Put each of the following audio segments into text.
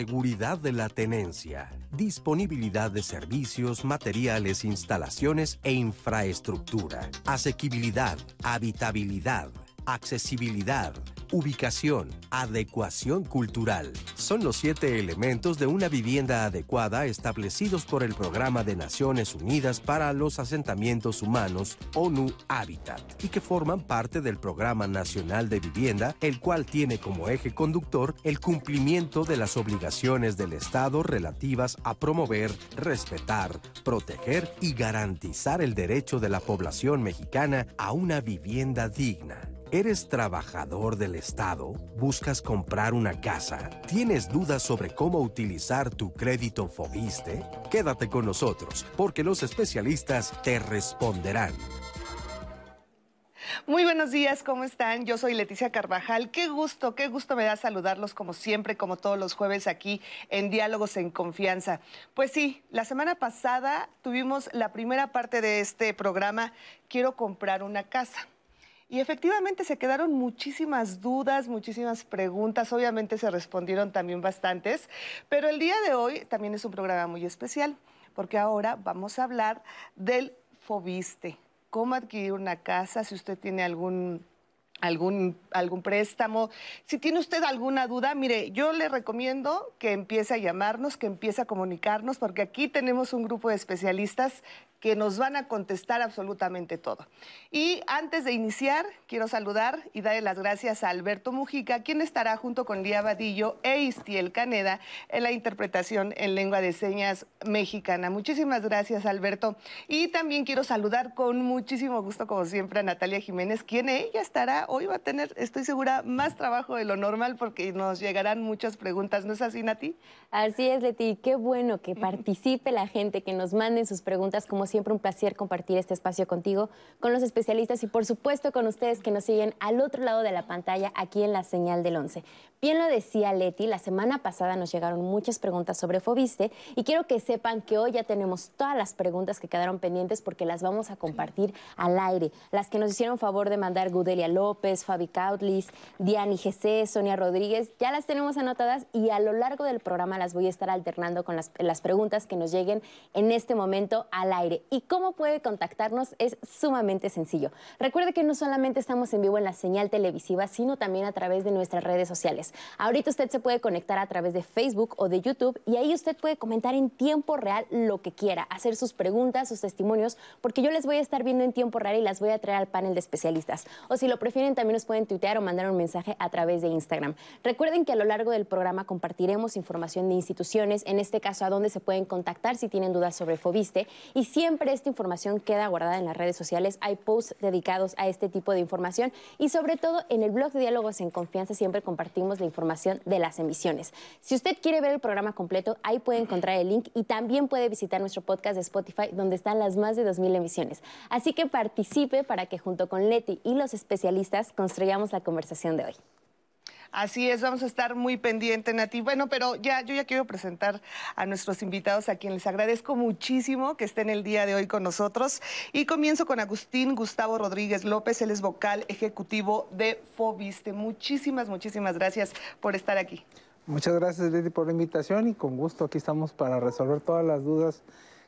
seguridad de la tenencia, disponibilidad de servicios, materiales, instalaciones e infraestructura, asequibilidad, habitabilidad, accesibilidad, ubicación, adecuación cultural. Son los siete elementos de una vivienda adecuada establecidos por el Programa de Naciones Unidas para los Asentamientos Humanos, ONU Habitat, y que forman parte del Programa Nacional de Vivienda, el cual tiene como eje conductor el cumplimiento de las obligaciones del Estado relativas a promover, respetar, proteger y garantizar el derecho de la población mexicana a una vivienda digna. ¿Eres trabajador del Estado? ¿Buscas comprar una casa? ¿Tienes dudas sobre cómo utilizar tu crédito Fobiste? Quédate con nosotros, porque los especialistas te responderán. Muy buenos días, ¿cómo están? Yo soy Leticia Carvajal. Qué gusto, qué gusto me da saludarlos como siempre, como todos los jueves aquí en Diálogos en Confianza. Pues sí, la semana pasada tuvimos la primera parte de este programa, Quiero comprar una casa. Y efectivamente se quedaron muchísimas dudas, muchísimas preguntas, obviamente se respondieron también bastantes, pero el día de hoy también es un programa muy especial, porque ahora vamos a hablar del Fobiste, cómo adquirir una casa, si usted tiene algún algún, algún préstamo. Si tiene usted alguna duda, mire, yo le recomiendo que empiece a llamarnos, que empiece a comunicarnos, porque aquí tenemos un grupo de especialistas que nos van a contestar absolutamente todo. Y antes de iniciar, quiero saludar y darle las gracias a Alberto Mujica, quien estará junto con Lía Vadillo e Istiel Caneda en la interpretación en lengua de señas mexicana. Muchísimas gracias, Alberto. Y también quiero saludar con muchísimo gusto, como siempre, a Natalia Jiménez, quien ella estará, hoy va a tener, estoy segura, más trabajo de lo normal porque nos llegarán muchas preguntas. ¿No es así, Nati? Así es, Leti. Qué bueno que participe la gente, que nos manden sus preguntas como siempre un placer compartir este espacio contigo, con los especialistas y por supuesto con ustedes que nos siguen al otro lado de la pantalla aquí en la señal del 11. Bien lo decía Leti, la semana pasada nos llegaron muchas preguntas sobre Fobiste y quiero que sepan que hoy ya tenemos todas las preguntas que quedaron pendientes porque las vamos a compartir al aire. Las que nos hicieron favor de mandar Gudelia López, Fabi Cautlis, Diani GC, Sonia Rodríguez, ya las tenemos anotadas y a lo largo del programa las voy a estar alternando con las, las preguntas que nos lleguen en este momento al aire. ¿Y cómo puede contactarnos? Es sumamente sencillo. Recuerde que no solamente estamos en vivo en la señal televisiva, sino también a través de nuestras redes sociales. Ahorita usted se puede conectar a través de Facebook o de YouTube y ahí usted puede comentar en tiempo real lo que quiera, hacer sus preguntas, sus testimonios, porque yo les voy a estar viendo en tiempo real y las voy a traer al panel de especialistas. O si lo prefieren, también nos pueden tuitear o mandar un mensaje a través de Instagram. Recuerden que a lo largo del programa compartiremos información de instituciones, en este caso a dónde se pueden contactar si tienen dudas sobre Fobiste y siempre esta información queda guardada en las redes sociales. Hay posts dedicados a este tipo de información y sobre todo en el blog de Diálogos en Confianza siempre compartimos la información de las emisiones. Si usted quiere ver el programa completo, ahí puede encontrar el link y también puede visitar nuestro podcast de Spotify donde están las más de 2.000 emisiones. Así que participe para que junto con Leti y los especialistas construyamos la conversación de hoy. Así es, vamos a estar muy pendientes, Nati. Bueno, pero ya, yo ya quiero presentar a nuestros invitados, a quien les agradezco muchísimo que estén el día de hoy con nosotros. Y comienzo con Agustín Gustavo Rodríguez López, él es vocal ejecutivo de Fobiste. Muchísimas, muchísimas gracias por estar aquí. Muchas gracias, Leti, por la invitación y con gusto aquí estamos para resolver todas las dudas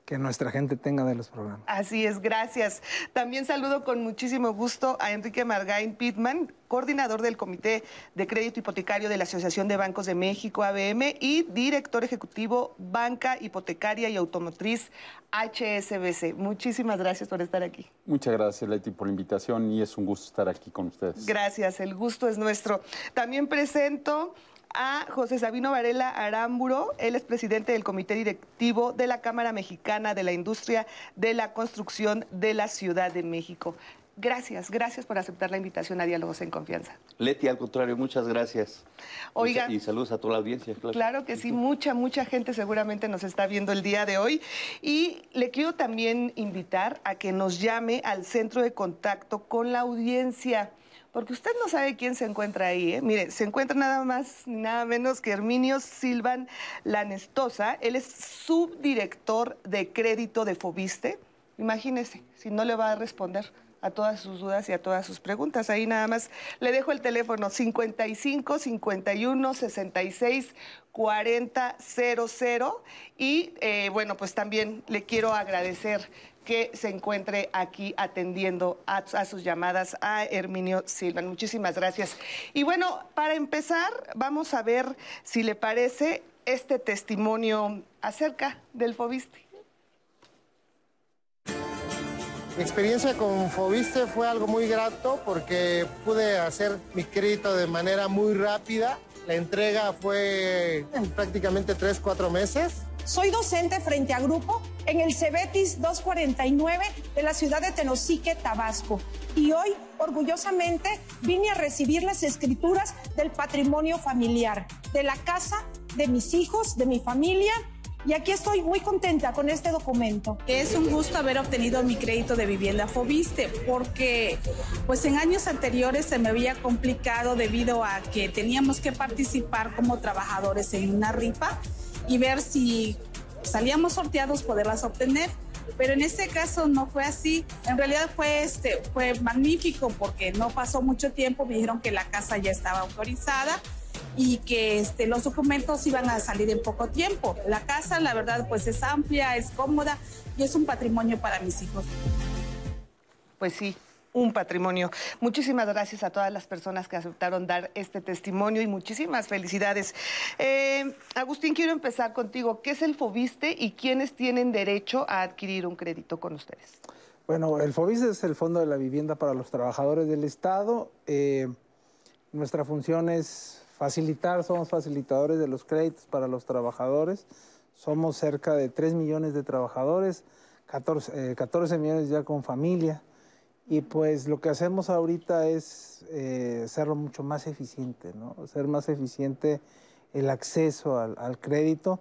que nuestra gente tenga de los programas. Así es, gracias. También saludo con muchísimo gusto a Enrique Margain Pitman, coordinador del Comité de Crédito Hipotecario de la Asociación de Bancos de México, ABM, y director ejecutivo Banca Hipotecaria y Automotriz HSBC. Muchísimas gracias por estar aquí. Muchas gracias, Leti, por la invitación y es un gusto estar aquí con ustedes. Gracias, el gusto es nuestro. También presento a José Sabino Varela Aramburo. Él es presidente del Comité Directivo de la Cámara Mexicana de la Industria de la Construcción de la Ciudad de México. Gracias, gracias por aceptar la invitación a Diálogos en Confianza. Leti, al contrario, muchas gracias. Oiga. Y saludos a toda la audiencia. Claro, claro que sí, mucha, mucha gente seguramente nos está viendo el día de hoy. Y le quiero también invitar a que nos llame al centro de contacto con la audiencia porque usted no sabe quién se encuentra ahí. ¿eh? Mire, se encuentra nada más ni nada menos que Herminio Silvan Lanestosa. Él es subdirector de crédito de Fobiste. Imagínese, si no le va a responder a todas sus dudas y a todas sus preguntas. Ahí nada más le dejo el teléfono 55 51 66 40 00 y bueno, pues también le quiero agradecer que se encuentre aquí atendiendo a, sus llamadas a Herminio Silva. Muchísimas gracias. Y bueno, para empezar, vamos a ver si le parece este testimonio acerca del Fobiste. Mi experiencia con Fobiste fue algo muy grato porque pude hacer mi crédito de manera muy rápida. La entrega fue en prácticamente 3, 4 meses. Soy docente frente a grupo en el Cebetis 249 de la ciudad de Tenosique, Tabasco. Y hoy, orgullosamente, vine a recibir las escrituras del patrimonio familiar, de la casa, de mis hijos, de mi familia. Y aquí estoy muy contenta con este documento. Es un gusto haber obtenido mi crédito de vivienda Fobiste, porque pues en años anteriores se me había complicado debido a que teníamos que participar como trabajadores en una rifa y ver si salíamos sorteados, poderlas obtener. Pero en este caso no fue así. En realidad fue, este, fue magnífico porque no pasó mucho tiempo. Me dijeron que la casa ya estaba autorizada y que este, los documentos iban a salir en poco tiempo. La casa, la verdad, pues es amplia, es cómoda y es un patrimonio para mis hijos. Pues sí, un patrimonio. Muchísimas gracias a todas las personas que aceptaron dar este testimonio y muchísimas felicidades. Eh, Agustín, quiero empezar contigo. ¿Qué es el FOBISTE y quiénes tienen derecho a adquirir un crédito con ustedes? Bueno, el FOBISTE es el Fondo de la Vivienda para los Trabajadores del Estado. Eh, nuestra función es facilitar, somos facilitadores de los créditos para los trabajadores. Somos cerca de 3 millones de trabajadores, 14, 14 eh, millones ya con familia. Y pues lo que hacemos ahorita es eh, hacerlo mucho más eficiente, ¿no? Hacer más eficiente el acceso al, crédito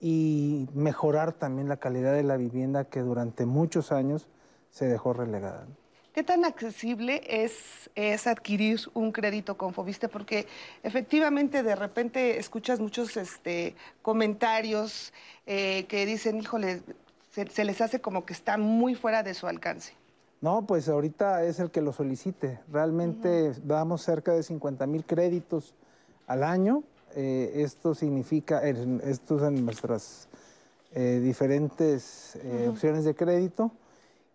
y mejorar también la calidad de la vivienda que durante muchos años se dejó relegada. ¿Qué tan accesible es, es adquirir un crédito con Fobiste? Porque efectivamente de repente escuchas muchos este, comentarios eh, que dicen, híjole, se les hace como que está muy fuera de su alcance. No, pues ahorita es el que lo solicite. Realmente damos cerca de 50 mil créditos al año. Eh, esto significa, estos son nuestras eh, diferentes eh, opciones de crédito.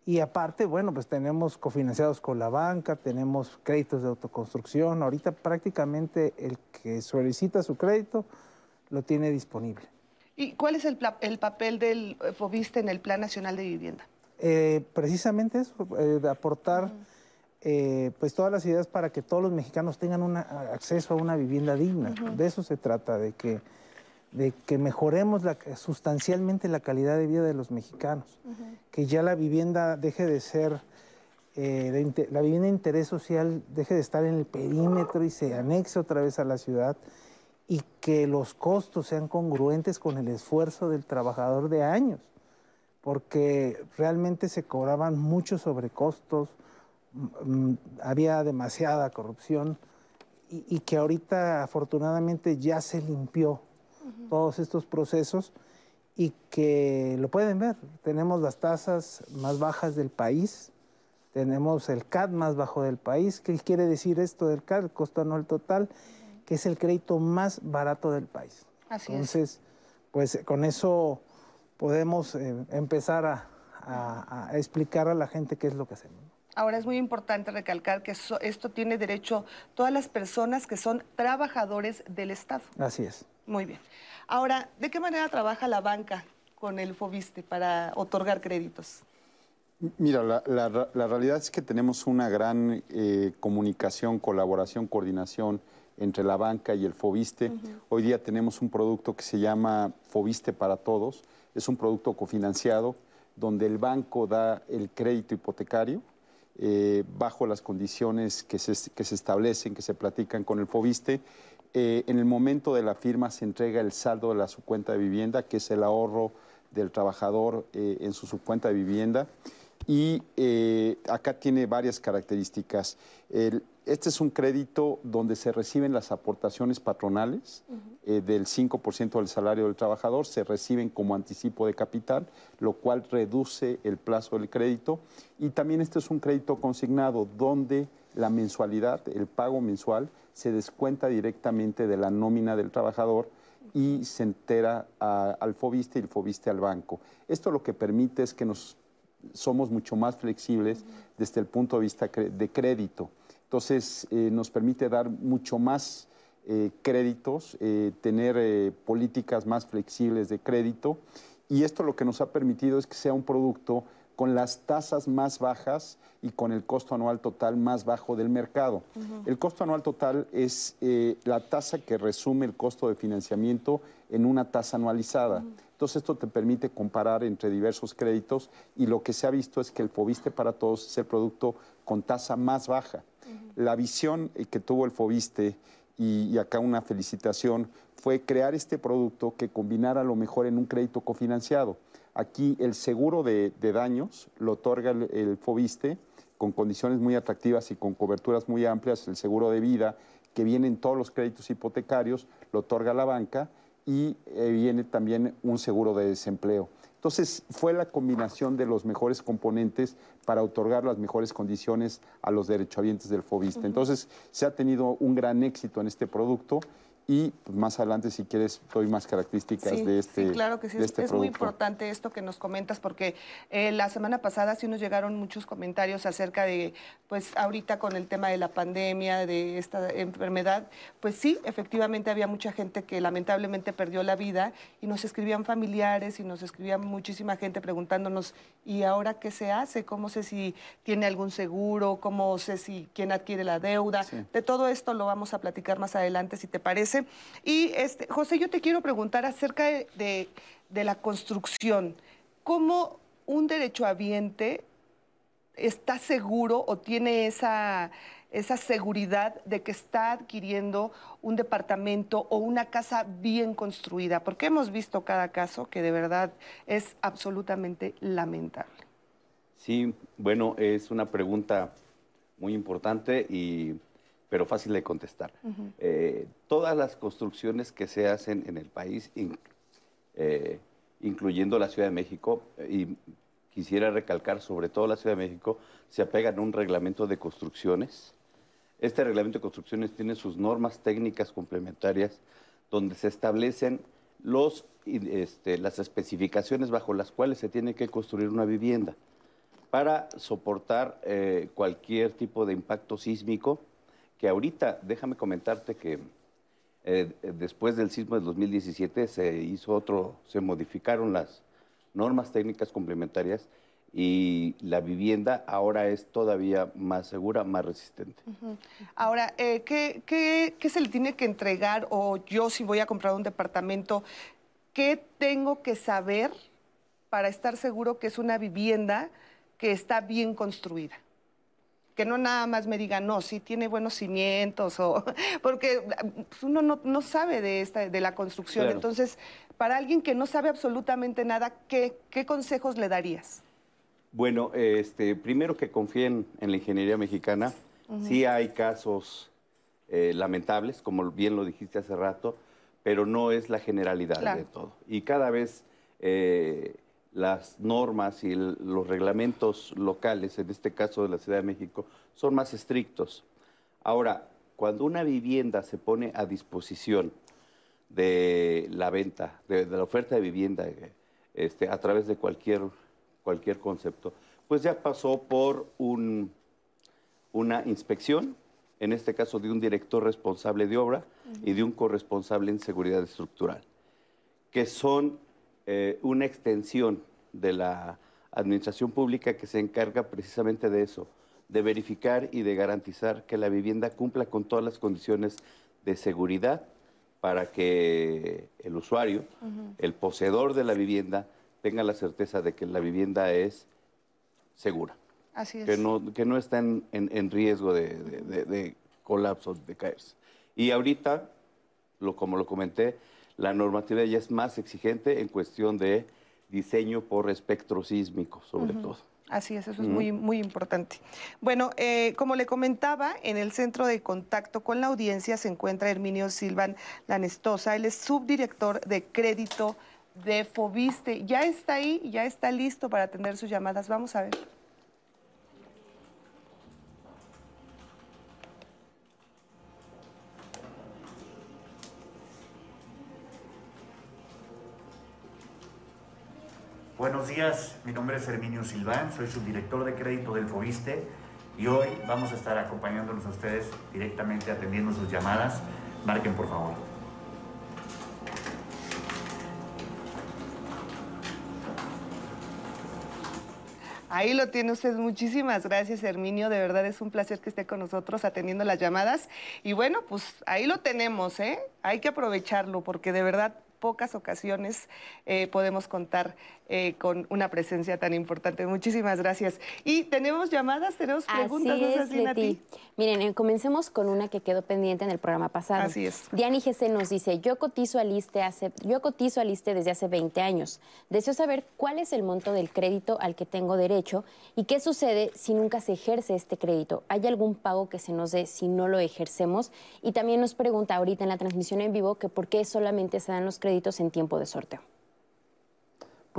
Y aparte, bueno, pues tenemos cofinanciados con la banca, tenemos créditos de autoconstrucción. Ahorita prácticamente el que solicita su crédito lo tiene disponible. ¿Y cuál es el, el papel del FOBISTE en el Plan Nacional de Vivienda? Eh, precisamente eso, eh, de aportar eh, pues todas las ideas para que todos los mexicanos tengan acceso a una vivienda digna. De eso se trata, de que, de que mejoremos sustancialmente la calidad de vida de los mexicanos, que ya la vivienda deje de ser, la vivienda de interés social deje de estar en el perímetro y se anexe otra vez a la ciudad. Y que los costos sean congruentes con el esfuerzo del trabajador de años porque realmente se cobraban muchos sobrecostos, mm, había demasiada corrupción y, que ahorita afortunadamente ya se limpió todos estos procesos y que lo pueden ver, tenemos las tasas más bajas del país, tenemos el CAD más bajo del país. ¿Qué quiere decir esto del CAD? El costo anual total, que es el crédito más barato del país. Así Entonces, pues con eso podemos eh, empezar a, explicar a la gente qué es lo que hacemos. Ahora es muy importante recalcar que esto tiene derecho todas las personas que son trabajadores del Estado. Así es. Muy bien. Ahora, ¿de qué manera trabaja la banca con el FOBISTE para otorgar créditos? Mira, la, realidad es que tenemos una gran eh, comunicación, colaboración, coordinación entre la banca y el FOBISTE. Hoy día tenemos un producto que se llama FOBISTE para Todos, es un producto cofinanciado donde el banco da el crédito hipotecario eh, bajo las condiciones que se, que se establecen, que se platican con el FOBISTE. Eh, en el momento de la firma se entrega el saldo de la subcuenta de vivienda, que es el ahorro del trabajador eh, en su subcuenta de vivienda. Y acá tiene varias características. El- este es un crédito donde se reciben las aportaciones patronales eh, del 5% del salario del trabajador, se reciben como anticipo de capital, lo cual reduce el plazo del crédito. Y también este es un crédito consignado donde la mensualidad, el pago mensual, se descuenta directamente de la nómina del trabajador y se entera a- al FOBISTE y el FOBISTE al banco. Esto lo que permite es que nos somos mucho más flexibles desde el punto de vista de crédito. Entonces, eh, nos permite dar mucho más eh, créditos, eh, tener políticas más flexibles de crédito. Y esto lo que nos ha permitido es que sea un producto con las tasas más bajas y con el costo anual total más bajo del mercado. El costo anual total es eh, la tasa que resume el costo de financiamiento en una tasa anualizada. Entonces esto te permite comparar entre diversos créditos y lo que se ha visto es que el Fobiste para todos es el producto con tasa más baja. La visión eh, que tuvo el Fobiste y, acá una felicitación fue crear este producto que combinara lo mejor en un crédito cofinanciado. Aquí el seguro de, daños lo otorga el, el Fobiste con condiciones muy atractivas y con coberturas muy amplias, el seguro de vida que viene en todos los créditos hipotecarios, lo otorga la banca y eh, viene también un seguro de desempleo. Entonces, fue la combinación de los mejores componentes para otorgar las mejores condiciones a los derechohabientes del FOBISTE. Entonces, se ha tenido un gran éxito en este producto y pues, más adelante, si quieres, doy más características Sí, de este sí, claro que sí. de Es, este es muy importante esto que nos comentas porque eh, la semana pasada sí nos llegaron muchos comentarios acerca de, pues ahorita con el tema de la pandemia, de esta enfermedad, pues sí, efectivamente había mucha gente que lamentablemente perdió la vida y nos escribían familiares y nos escribían muchísima gente preguntándonos, ¿y ahora qué se hace? ¿Cómo sé si tiene algún seguro? ¿Cómo sé si quién adquiere la deuda? Sí. De todo esto lo vamos a platicar más adelante, si te parece. Y este, José, yo te quiero preguntar acerca de, la construcción. ¿Cómo un derechohabiente está seguro o tiene esa seguridad de que está adquiriendo un departamento o una casa bien construida? Porque hemos visto cada caso que de verdad es absolutamente lamentable. Sí, bueno, es una pregunta muy importante y pero fácil de contestar. Eh, todas las construcciones que se hacen en el país, in- eh, incluyendo la Ciudad de México, eh, y quisiera recalcar sobre todo la Ciudad de México, se apegan a un reglamento de construcciones. Este reglamento de construcciones tiene sus normas técnicas complementarias donde se establecen los, este, las especificaciones bajo las cuales se tiene que construir una vivienda para soportar eh, cualquier tipo de impacto sísmico, que ahorita, déjame comentarte que eh, después del sismo del 2017 se hizo otro, se modificaron las normas técnicas complementarias y la vivienda ahora es todavía más segura, más resistente. Ahora, eh, ¿qué, qué, qué se le tiene que entregar o yo si voy a comprar un departamento, qué tengo que saber para estar seguro que es una vivienda que está bien construida? Que no nada más me digan, no, sí tiene buenos cimientos, o porque pues, uno no, no sabe de, esta, de la construcción. Claro. Entonces, para alguien que no sabe absolutamente nada, ¿qué, qué consejos le darías? Bueno, este, primero que confíen en la ingeniería mexicana. Sí hay casos eh, lamentables, como bien lo dijiste hace rato, pero no es la generalidad Claro. de todo. Y cada vez eh, las normas y los reglamentos locales, en este caso de la Ciudad de México, son más estrictos. Ahora, cuando una vivienda se pone a disposición de la venta, de, la oferta de vivienda este, a través de cualquier, cualquier concepto, pues ya pasó por un, una inspección, en este caso de un director responsable de obra y de un corresponsable en seguridad estructural, que son eh, una extensión de la administración pública que se encarga precisamente de eso, de verificar y de garantizar que la vivienda cumpla con todas las condiciones de seguridad para que el usuario, el poseedor de la vivienda, tenga la certeza de que la vivienda es segura. Así es. que no, que no está en, en- en riesgo de, de- de- de colapso, de caerse. Y ahorita, lo, como lo comenté, la normativa ya es más exigente en cuestión de diseño por espectro sísmico, sobre todo. Así es, eso es muy, muy importante. Bueno, eh, como le comentaba, en el centro de contacto con la audiencia se encuentra Herminio Silvan Lanestosa, él es subdirector de crédito de Fobiste. Ya está ahí, ya está listo para atender sus llamadas. Vamos a ver. Buenos días, mi nombre es Herminio Silván, soy subdirector de crédito del Fobiste y hoy vamos a estar acompañándolos a ustedes directamente atendiendo sus llamadas. Marquen por favor. Ahí lo tiene usted. Muchísimas gracias, Herminio. De verdad es un placer que esté con nosotros atendiendo las llamadas. Y bueno, pues ahí lo tenemos, ¿eh? Hay que aprovecharlo porque de verdad pocas ocasiones eh, podemos contar eh, con una presencia tan importante. Muchísimas gracias. Y tenemos llamadas, tenemos preguntas, Así ¿no es? Leti. Miren, eh, comencemos con una que quedó pendiente en el programa pasado. Así es. Diani GC nos dice, yo cotizo al ISTE, hace, yo cotizo al ISTE desde hace 20 años. Deseo saber cuál es el monto del crédito al que tengo derecho y qué sucede si nunca se ejerce este crédito. ¿Hay algún pago que se nos dé si no lo ejercemos? Y también nos pregunta ahorita en la transmisión en vivo que por qué solamente se dan los créditos en tiempo de sorteo.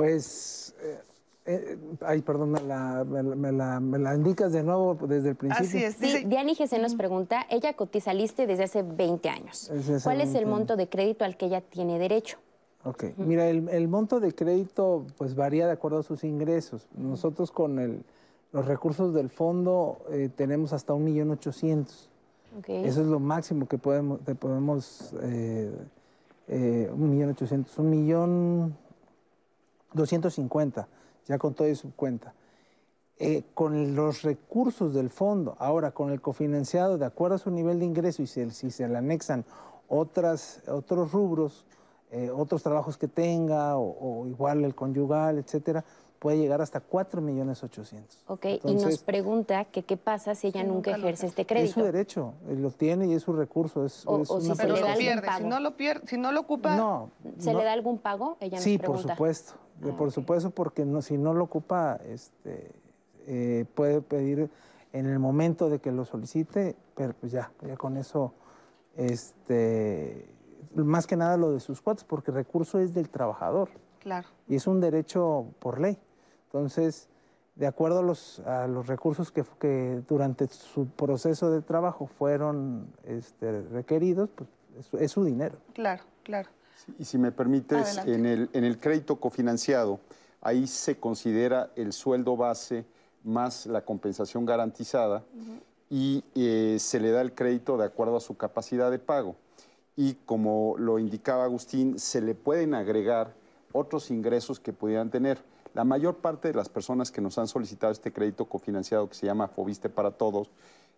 Pues, eh, eh, ay, perdón, me la, me la- me la- me la indicas de nuevo desde el principio. Así es. Sí, Dice- Diani GC nos pregunta, ella cotiza al ISTE desde hace 20 años. ¿Cuál es 20 el monto de crédito al que ella tiene derecho? Ok, mira, el, el monto de crédito pues varía de acuerdo a sus ingresos. Nosotros con el, los recursos del fondo eh, tenemos hasta un millón ochocientos. Ok. Eso es lo máximo que podemos, que podemos eh, eh, un millón ochocientos, un millón doscientos cincuenta, ya con todo y su cuenta. Eh, con los recursos del fondo, ahora con el cofinanciado, de acuerdo a su nivel de ingreso y si, si se le anexan otras, otros rubros, eh, otros trabajos que tenga o, o igual el conyugal, etcétera, puede llegar hasta 4 millones 800. Ok, y nos pregunta que qué pasa si ella Si nunca ejerce este Es su crédito. derecho, eh, lo tiene y es su recurso. Es, O- es o si se le da algún no lo pierde, si no lo ocupa, No, ¿Se no. le da algún pago? Ella nos Sí, por supuesto, Ah, por supuesto, porque no, si no lo ocupa, este, eh, puede pedir en el momento de que lo solicite, pero pues ya, ya con eso, este, más que nada lo de sus cuotas, porque el recurso es del trabajador claro. y es un derecho por ley. Entonces, de acuerdo a los, a los recursos que, que durante su proceso de trabajo fueron este, requeridos, pues es, es su dinero. Claro, claro. Y si me permites, en el, en el crédito cofinanciado, ahí se considera el sueldo base más la compensación garantizada y eh, se le da el crédito de acuerdo a su capacidad de pago. Y como lo indicaba Agustín, se le pueden agregar otros ingresos que pudieran tener. La mayor parte de las personas que nos han solicitado este crédito cofinanciado que se llama Fobiste para Todos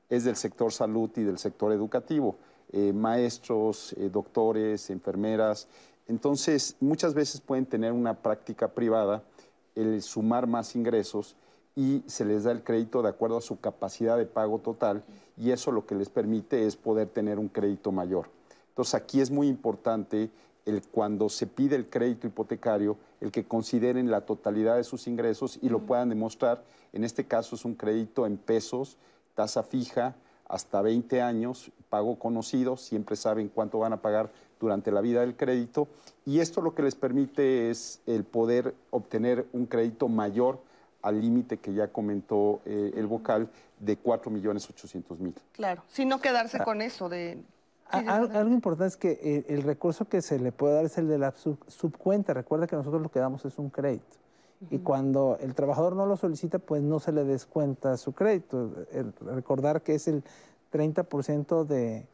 es del sector salud y del sector educativo, eh, maestros, eh, doctores, enfermeras. Entonces, muchas veces pueden tener una práctica privada, el sumar más ingresos y se les da el crédito de acuerdo a su capacidad de pago total y eso lo que les permite es poder tener un crédito mayor. Entonces, aquí es muy importante el cuando se pide el crédito hipotecario, el que consideren la totalidad de sus ingresos y lo puedan demostrar. En este caso es un crédito en pesos, tasa fija, hasta 20 años, pago conocido, siempre saben cuánto van a pagar durante la vida del crédito y esto lo que les permite es el poder obtener un crédito mayor al límite que ya comentó eh, el vocal de 4 millones 800 mil. Claro, sin no quedarse con eso de... Sí, algo importante es que eh, el recurso que se le puede dar es el de la sub- subcuenta. Recuerda que nosotros lo que damos es un crédito. Y cuando el trabajador no lo solicita, pues no se le descuenta su crédito. El- recordar que es el 30% de,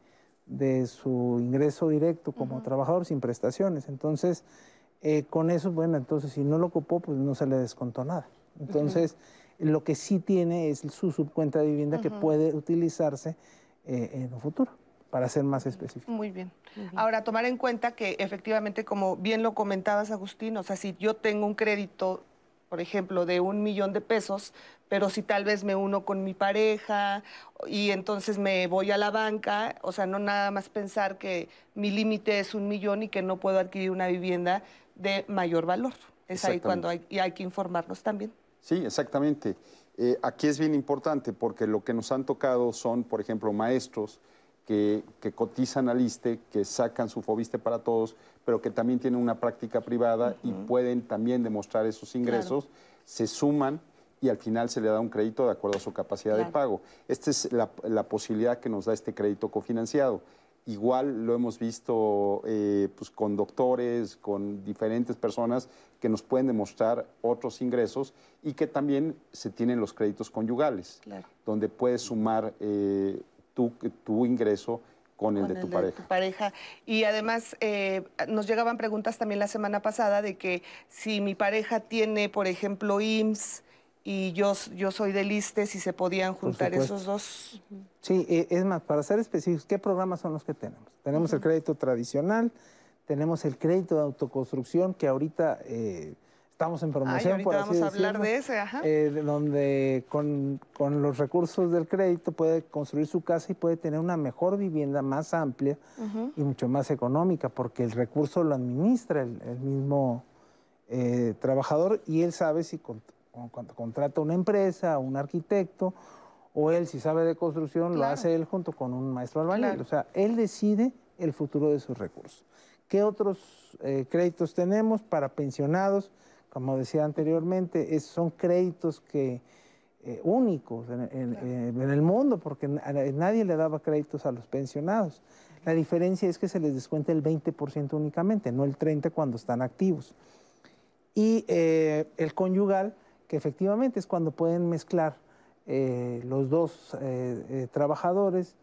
de su ingreso directo como trabajador sin prestaciones. Entonces, eh, con eso, bueno, entonces si no lo ocupó, pues no se le descontó nada. Entonces, lo que sí tiene es su subcuenta de vivienda que puede utilizarse eh, en un futuro, para ser más específico. Muy bien. Ahora, tomar en cuenta que efectivamente, como bien lo comentabas, Agustín, o sea, si yo tengo un crédito por ejemplo, de un millón de pesos, pero si tal vez me uno con mi pareja y entonces me voy a la banca, o sea, no nada más pensar que mi límite es un millón y que no puedo adquirir una vivienda de mayor valor. Es ahí cuando hay, y hay que informarnos también. Sí, exactamente. Eh, aquí es bien importante porque lo que nos han tocado son, por ejemplo, maestros que, cotizan al ISTE, que sacan su FOBISTE para todos, pero que también tienen una práctica privada y pueden también demostrar esos ingresos, se suman y al final se le da un crédito de acuerdo a su capacidad de pago. Esta es la, la, posibilidad que nos da este crédito cofinanciado. Igual lo hemos visto eh, pues, con doctores, con diferentes personas que nos pueden demostrar otros ingresos y que también se tienen los créditos conyugales, donde puedes sumar eh, tu, tu ingreso con el de tu pareja. pareja. Y además eh, nos llegaban preguntas también la semana pasada de que si mi pareja tiene, por ejemplo, IMSS, y yo, yo soy del ISTE, si se podían juntar esos dos. Sí, eh, es más, para ser específicos, ¿qué programas son los que tenemos? Tenemos el crédito tradicional, tenemos el crédito de autoconstrucción, que ahorita eh, estamos en promoción, Ay, por así vamos a hablar de ese, ajá. Eh, donde con, con, los recursos del crédito puede construir su casa y puede tener una mejor vivienda más amplia y mucho más económica, porque el recurso lo administra el, mismo trabajador y él sabe si cuando contrata una empresa, un arquitecto, o él si sabe de construcción, lo hace él junto con un maestro albañil. O sea, él decide el futuro de sus recursos. ¿Qué otros eh, créditos tenemos para pensionados? Como decía anteriormente, son créditos que eh, únicos en, el mundo, porque nadie le daba créditos a los pensionados. La diferencia es que se les descuenta el 20% únicamente, no el 30% cuando están activos. Y eh, el conyugal que efectivamente es cuando pueden mezclar eh, los dos eh, eh, trabajadores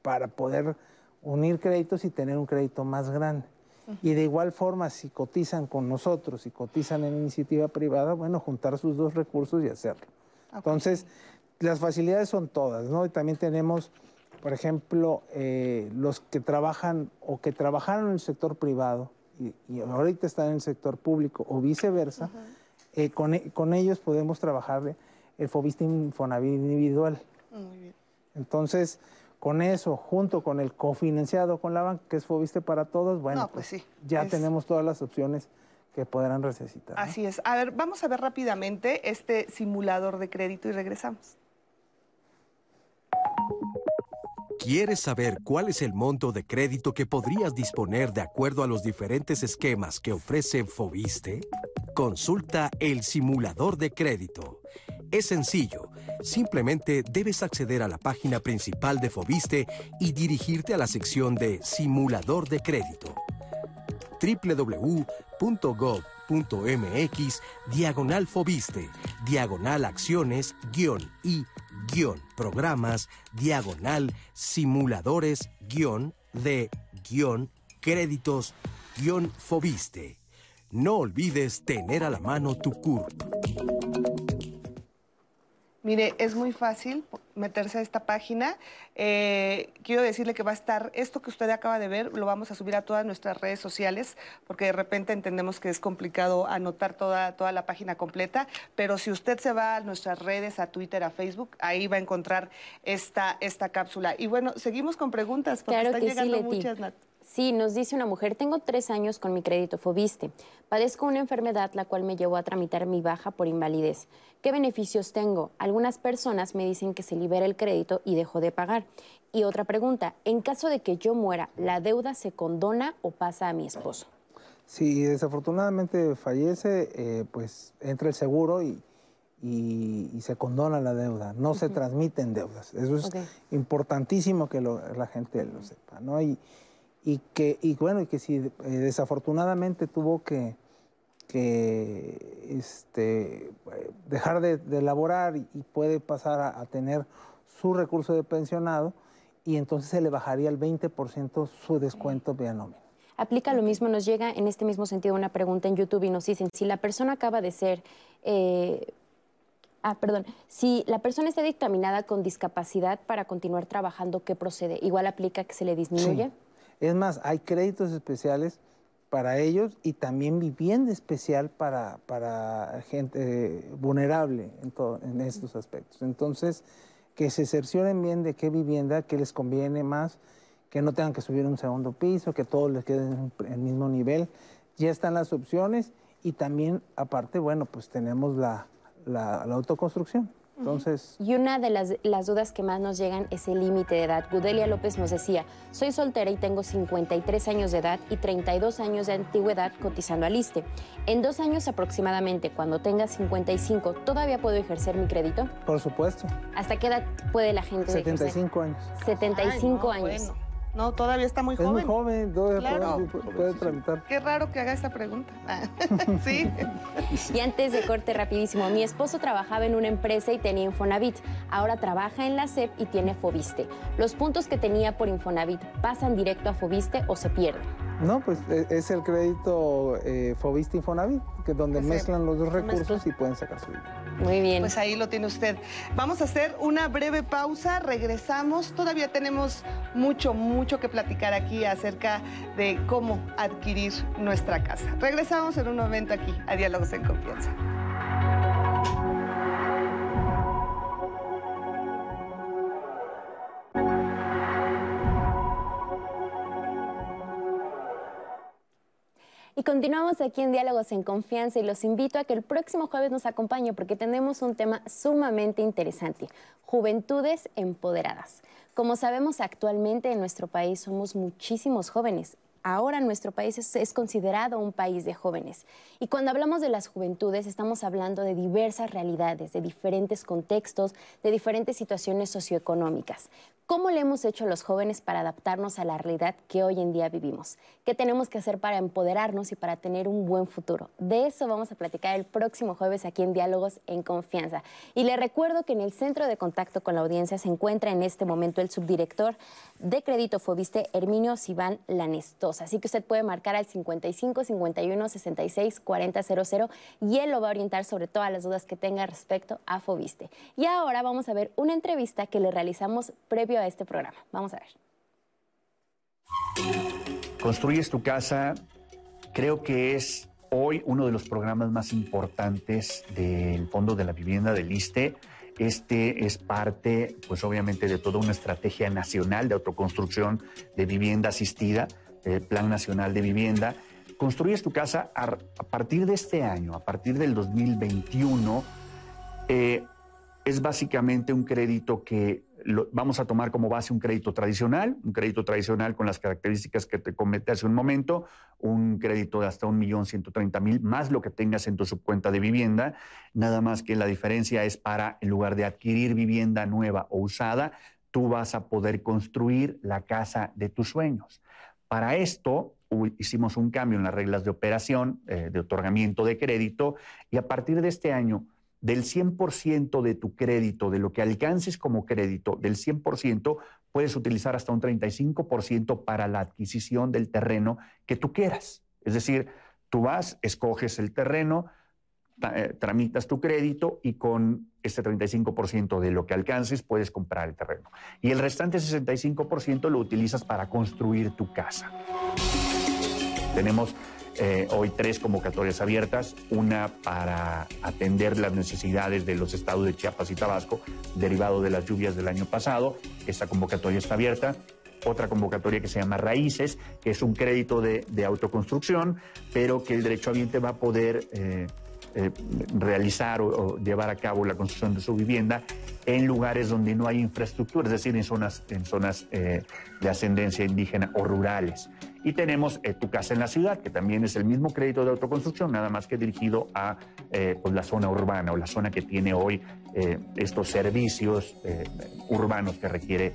para poder unir créditos y tener un crédito más grande. Y de igual forma, si cotizan con nosotros y cotizan en iniciativa privada, bueno, juntar sus dos recursos y hacerlo. Entonces, las facilidades son todas, ¿no? Y también tenemos, por ejemplo, los que trabajan o que trabajaron en el sector privado y, ahorita están en el sector público o viceversa. Eh, e, con, ellos podemos trabajar el Fobiste Infonavit individual. Muy bien. Entonces, con eso, junto con el cofinanciado con la banca, que es Fobiste para todos, bueno, pues, pues, sí, ya tenemos todas las opciones que podrán necesitar. Así es. A ver, vamos a ver rápidamente este simulador de crédito y regresamos. ¿Quieres saber cuál es el monto de crédito que podrías disponer de acuerdo a los diferentes esquemas que ofrece Fobiste? Consulta el simulador de crédito. Es sencillo. Simplemente debes acceder a la página principal de Fobiste y dirigirte a la sección de Simulador de crédito. www.gov.mx diagonal Fobiste, diagonal acciones, guion y guion programas, diagonal simuladores, guion de guion créditos, guion Fobiste. No olvides tener a la mano tu CURP. Mire, es muy fácil meterse a esta página. Eh, quiero decirle que va a estar, esto que usted acaba de ver, lo vamos a subir a todas nuestras redes sociales, porque de repente entendemos que es complicado anotar toda, toda la página completa, pero si usted se va a nuestras redes, a Twitter, a Facebook, ahí va a encontrar esta, esta cápsula. Y bueno, seguimos con preguntas, porque están llegando muchas. Sí, nos dice una mujer, tengo tres años con mi crédito Fobiste. Padezco una enfermedad la cual me llevó a tramitar mi baja por invalidez. ¿Qué beneficios tengo? Algunas personas me dicen que se libera el crédito y dejo de pagar. Y otra pregunta, en caso de que yo muera, ¿la deuda se condona o pasa a mi esposo? Si desafortunadamente fallece, eh, pues entra el seguro y, se condona la deuda, no se transmiten deudas. Eso es importantísimo que la gente lo sepa, ¿no? Y, y que, y bueno, y que si eh, desafortunadamente tuvo que, este, dejar de, elaborar y, puede pasar a, tener su recurso de pensionado y entonces se le bajaría el 20% su descuento vía nómina. Aplica lo mismo, nos llega en este mismo sentido una pregunta en YouTube y nos dicen, si la persona acaba de ser... Eh, ah, perdón, si la persona está dictaminada con discapacidad para continuar trabajando, ¿qué procede? ¿Igual aplica que se le disminuya? Es más, hay créditos especiales para ellos y también vivienda especial para, para gente vulnerable en, en estos aspectos. Entonces, que se cercioren bien de qué vivienda, qué les conviene más, que no tengan que subir un segundo piso, que todos les queden en el mismo nivel. Ya están las opciones y también, aparte, bueno, pues tenemos la, la autoconstrucción. Entonces... Y una de las, las, dudas que más nos llegan es el límite de edad. Gudelia López nos decía, soy soltera y tengo 53 años de edad y 32 años de antigüedad cotizando al ISTE. En dos años aproximadamente, cuando tenga 55, ¿todavía puedo ejercer mi crédito? Por supuesto. ¿Hasta qué edad puede la gente 75 años. 75 años. No, todavía está muy joven. Es muy joven, todavía puede, tramitar. Qué raro que haga esta pregunta. sí. Y antes de corte rapidísimo, mi esposo trabajaba en una empresa y tenía Infonavit. Ahora trabaja en la SEP y tiene Fobiste. ¿Los puntos que tenía por Infonavit pasan directo a Fobiste o se pierden? No, pues e, es el crédito eh, Fobiste Infonavit, que donde mezclan los dos recursos y pueden sacar su vida. Muy bien. Pues ahí lo tiene usted. Vamos a hacer una breve pausa, regresamos. Todavía tenemos mucho, mucho que platicar aquí acerca de cómo adquirir nuestra casa. Regresamos en un momento aquí a Diálogos en Confianza. Y continuamos aquí en Diálogos en Confianza y los invito a que el próximo jueves nos acompañe porque tenemos un tema sumamente interesante, juventudes empoderadas. Como sabemos actualmente en nuestro país somos muchísimos jóvenes ahora nuestro país es, considerado un país de jóvenes. Y cuando hablamos de las juventudes, estamos hablando de diversas realidades, de diferentes contextos, de diferentes situaciones socioeconómicas. ¿Cómo le hemos hecho a los jóvenes para adaptarnos a la realidad que hoy en día vivimos? ¿Qué tenemos que hacer para empoderarnos y para tener un buen futuro? De eso vamos a platicar el próximo jueves aquí en Diálogos en Confianza. Y le recuerdo que en el centro de contacto con la audiencia se encuentra en este momento el subdirector de Crédito Fobiste, Herminio Sibán Lanestosa. Así que usted puede marcar al 55 51 66 4000 y él lo va a orientar sobre todas las dudas que tenga respecto a Fobiste. Y ahora vamos a ver una entrevista que le realizamos previo a este programa. Vamos a ver. Construyes tu casa, creo que es hoy uno de los programas más importantes del Fondo de la Vivienda del ISTE. Este es parte, pues obviamente, de toda una estrategia nacional de autoconstrucción de vivienda asistida el Plan Nacional de Vivienda. Construyes tu casa a, partir de este año, a partir del 2021. Eh, es básicamente un crédito que vamos a tomar como base un crédito tradicional, un crédito tradicional con las características que te comenté hace un momento, un crédito de hasta 1.130.000 más lo que tengas en tu subcuenta de vivienda, nada más que la diferencia es para, en lugar de adquirir vivienda nueva o usada, tú vas a poder construir la casa de tus sueños. Para esto, hicimos un cambio en las reglas de operación, eh, de otorgamiento de crédito, y a partir de este año, del 100% de tu crédito, de lo que alcances como crédito, del 100%, puedes utilizar hasta un 35% para la adquisición del terreno que tú quieras. Es decir, tú vas, escoges el terreno, tramitas tu crédito y con este 35% de lo que alcances puedes comprar el terreno. Y el restante 65% lo utilizas para construir tu casa. Tenemos eh, hoy tres convocatorias abiertas, una para atender las necesidades de los estados de Chiapas y Tabasco, derivado de las lluvias del año pasado. Esta convocatoria está abierta. Otra convocatoria que se llama Raíces, que es un crédito de, autoconstrucción, pero que el derechohabiente va a poder eh, eh, realizar o, llevar a cabo la construcción de su vivienda en lugares donde no hay infraestructura, es decir, en zonas, en zonas eh, de ascendencia indígena o rurales. Y tenemos eh, Tu Casa en la Ciudad, que también es el mismo crédito de autoconstrucción, nada más que dirigido a pues, la zona urbana o la zona que tiene hoy estos servicios urbanos que requiere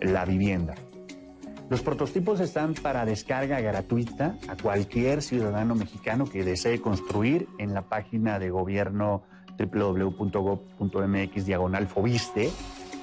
la vivienda. Los prototipos están para descarga gratuita a cualquier ciudadano mexicano que desee construir en la página de gobierno www.gov.mx diagonal fobiste.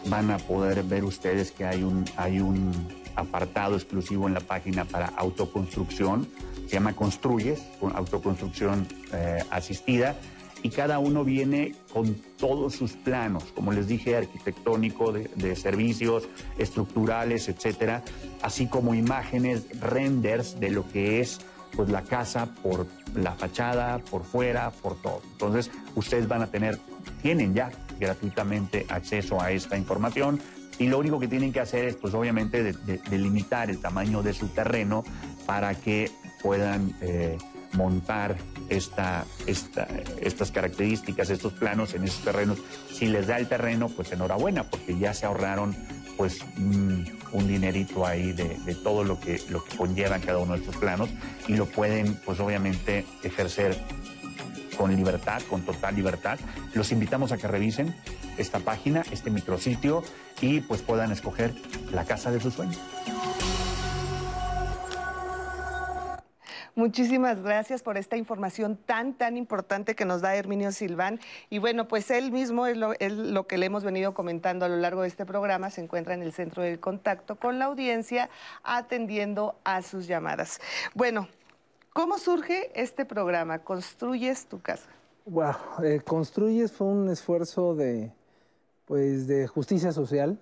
Van a poder ver ustedes que hay un, hay un apartado exclusivo en la página para autoconstrucción. Se llama Construyes, autoconstrucción eh, asistida y cada uno viene con todos sus planos, como les dije, arquitectónico, de, servicios, estructurales, etcétera, así como imágenes, renders de lo que es pues la casa por la fachada, por fuera, por todo. Entonces, ustedes van a tener, tienen ya gratuitamente acceso a esta información y lo único que tienen que hacer es, pues obviamente, delimitar el tamaño de su terreno para que puedan eh, montar esta, estas características, estos planos en esos terrenos. Si les da el terreno, pues enhorabuena, porque ya se ahorraron pues un, dinerito ahí de, de, todo lo que, lo que conllevan cada uno de estos planos y lo pueden pues obviamente ejercer con libertad, con total libertad. Los invitamos a que revisen esta página, este micrositio y pues puedan escoger la casa de sus sueños. Muchísimas gracias por esta información tan, tan importante que nos da Herminio Silván. Y bueno, pues él mismo es lo, es lo, que le hemos venido comentando a lo largo de este programa. Se encuentra en el centro del contacto con la audiencia, atendiendo a sus llamadas. Bueno, ¿cómo surge este programa? ¿Construyes tu casa? Wow, eh, Construyes fue un esfuerzo de, pues, de justicia social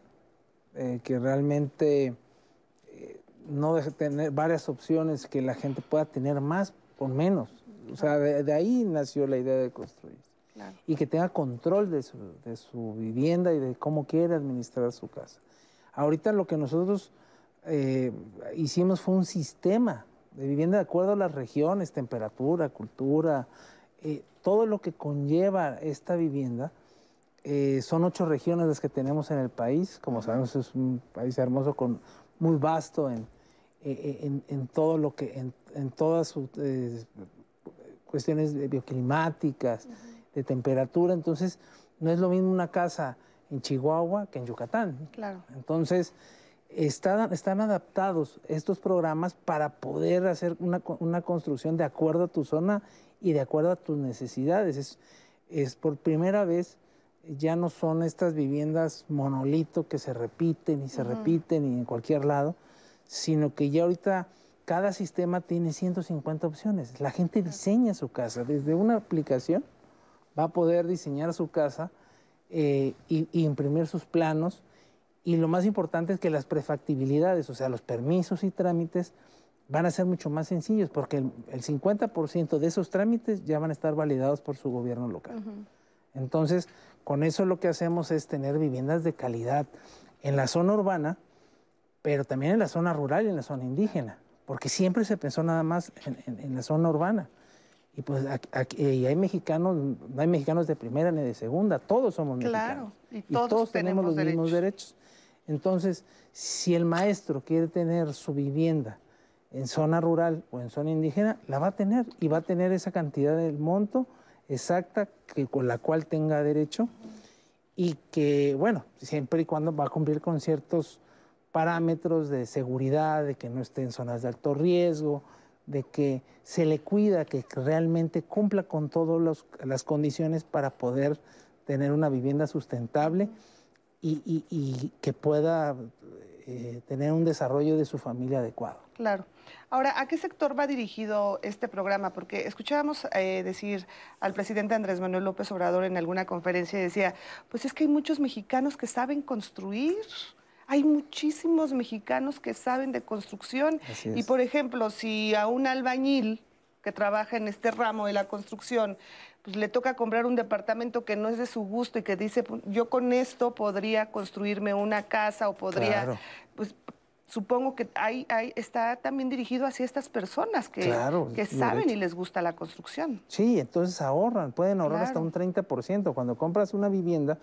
eh, que realmente no tener varias opciones que la gente pueda tener más por menos. O sea, de, ahí nació la idea de construir. Y que tenga control de su, de su, vivienda y de cómo quiere administrar su casa. Ahorita lo que nosotros eh, hicimos fue un sistema de vivienda de acuerdo a las regiones, temperatura, cultura, eh, todo lo que conlleva esta vivienda. Eh, son ocho regiones las que tenemos en el país. Como sabemos, es un país hermoso, con, muy vasto en, eh, eh, en, todo lo que, en, todas sus eh, cuestiones bioclimáticas, de temperatura. Entonces, no es lo mismo una casa en Chihuahua que en Yucatán. Claro. Entonces, están, están adaptados estos programas para poder hacer una, una, construcción de acuerdo a tu zona y de acuerdo a tus necesidades. Es, es por primera vez ya no son estas viviendas monolito que se repiten y se repiten y en cualquier lado, sino que ya ahorita cada sistema tiene 150 opciones. La gente diseña su casa. Desde una aplicación va a poder diseñar su casa eh, y, imprimir sus planos. Y lo más importante es que las prefactibilidades, o sea, los permisos y trámites, van a ser mucho más sencillos porque el, 50% de esos trámites ya van a estar validados por su gobierno local. Entonces, con eso lo que hacemos es tener viviendas de calidad en la zona urbana, pero también en la zona rural y en la zona indígena, porque siempre se pensó nada más en, la zona urbana. Y pues aquí, hay mexicanos, no hay mexicanos de primera ni de segunda, todos somos claro, mexicanos. Y todos, tenemos, los mismos derechos. Entonces, si el maestro quiere tener su vivienda en zona rural o en zona indígena, la va a tener y va a tener esa cantidad del monto exacta que, con la cual tenga derecho y que, bueno, siempre y cuando va a cumplir con ciertos parámetros de seguridad, de que no esté en zonas de alto riesgo, de que se le cuida, que realmente cumpla con todas las condiciones para poder tener una vivienda sustentable y, que pueda eh, tener un desarrollo de su familia adecuado. Claro. Ahora, ¿a qué sector va dirigido este programa? Porque escuchábamos eh, decir al presidente Andrés Manuel López Obrador en alguna conferencia y decía, pues es que hay muchos mexicanos que saben construir, hay muchísimos mexicanos que saben de construcción. Y por ejemplo, si a un albañil que trabaja en este ramo de la construcción, pues le toca comprar un departamento que no es de su gusto y que dice, pues, yo con esto podría construirme una casa o podría, pues supongo que hay, está también dirigido hacia estas personas que, que saben y les gusta la construcción. Sí, entonces ahorran, pueden ahorrar hasta un 30%. Cuando compras una vivienda,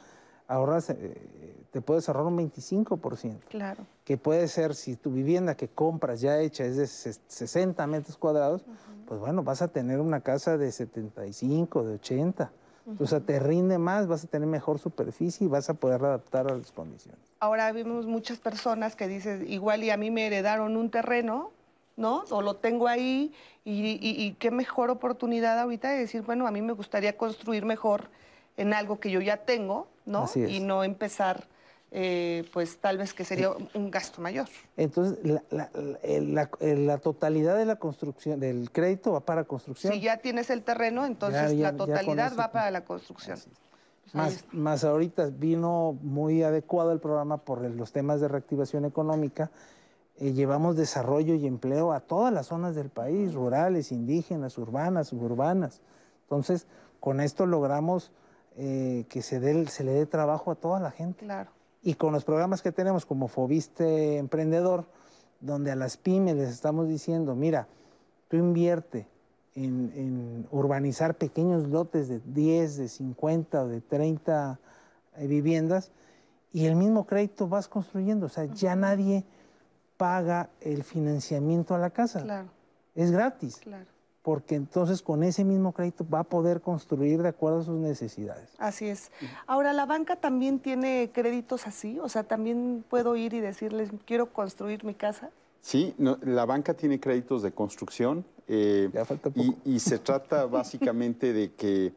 ahorras, eh, te puedes ahorrar un 25%. Claro. Que puede ser, si tu vivienda que compras ya hecha es de 60 metros cuadrados, pues bueno, vas a tener una casa de 75, de 80. O sea, te rinde más, vas a tener mejor superficie y vas a poder adaptar a las condiciones. Ahora vemos muchas personas que dicen, igual y a mí me heredaron un terreno, ¿no? O lo tengo ahí y, y qué mejor oportunidad ahorita de decir, bueno, a mí me gustaría construir mejor en algo que yo ya tengo, ¿no? Y no empezar, eh, pues tal vez que sería un gasto mayor. Entonces, la, totalidad de la construcción, del crédito va para construcción. Si ya tienes el terreno, entonces la totalidad va para la construcción. Pues más, ahorita vino muy adecuado el programa por los temas de reactivación económica, eh, llevamos desarrollo y empleo a todas las zonas del país, rurales, indígenas, urbanas, suburbanas. Entonces, con esto logramos eh, que se, dé, se le dé trabajo a toda la gente. Claro. Y con los programas que tenemos como Fobiste Emprendedor, donde a las pymes les estamos diciendo, mira, tú invierte en, en urbanizar pequeños lotes de 10, de 50 o de 30 eh, viviendas y el mismo crédito vas construyendo. O sea, ya nadie paga el financiamiento a la casa. Claro. Es gratis. Claro. Porque entonces con ese mismo crédito va a poder construir de acuerdo a sus necesidades. Así es. Ahora, ¿la banca también tiene créditos así? O sea, ¿también puedo ir y decirles, quiero construir mi casa? Sí, no, la banca tiene créditos de construcción eh, Ya falta poco. y, y se trata básicamente de que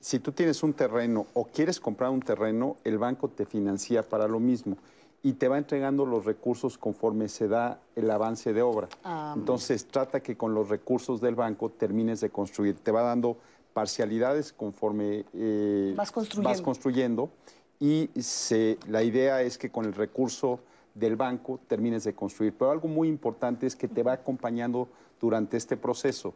si tú tienes un terreno o quieres comprar un terreno, el banco te financia para lo mismo y te va entregando los recursos conforme se da el avance de obra. Ah, Entonces trata que con los recursos del banco termines de construir. Te va dando parcialidades conforme eh, Vas construyendo. vas construyendo y se, la idea es que con el recurso del banco termines de construir. Pero algo muy importante es que te va acompañando durante este proceso.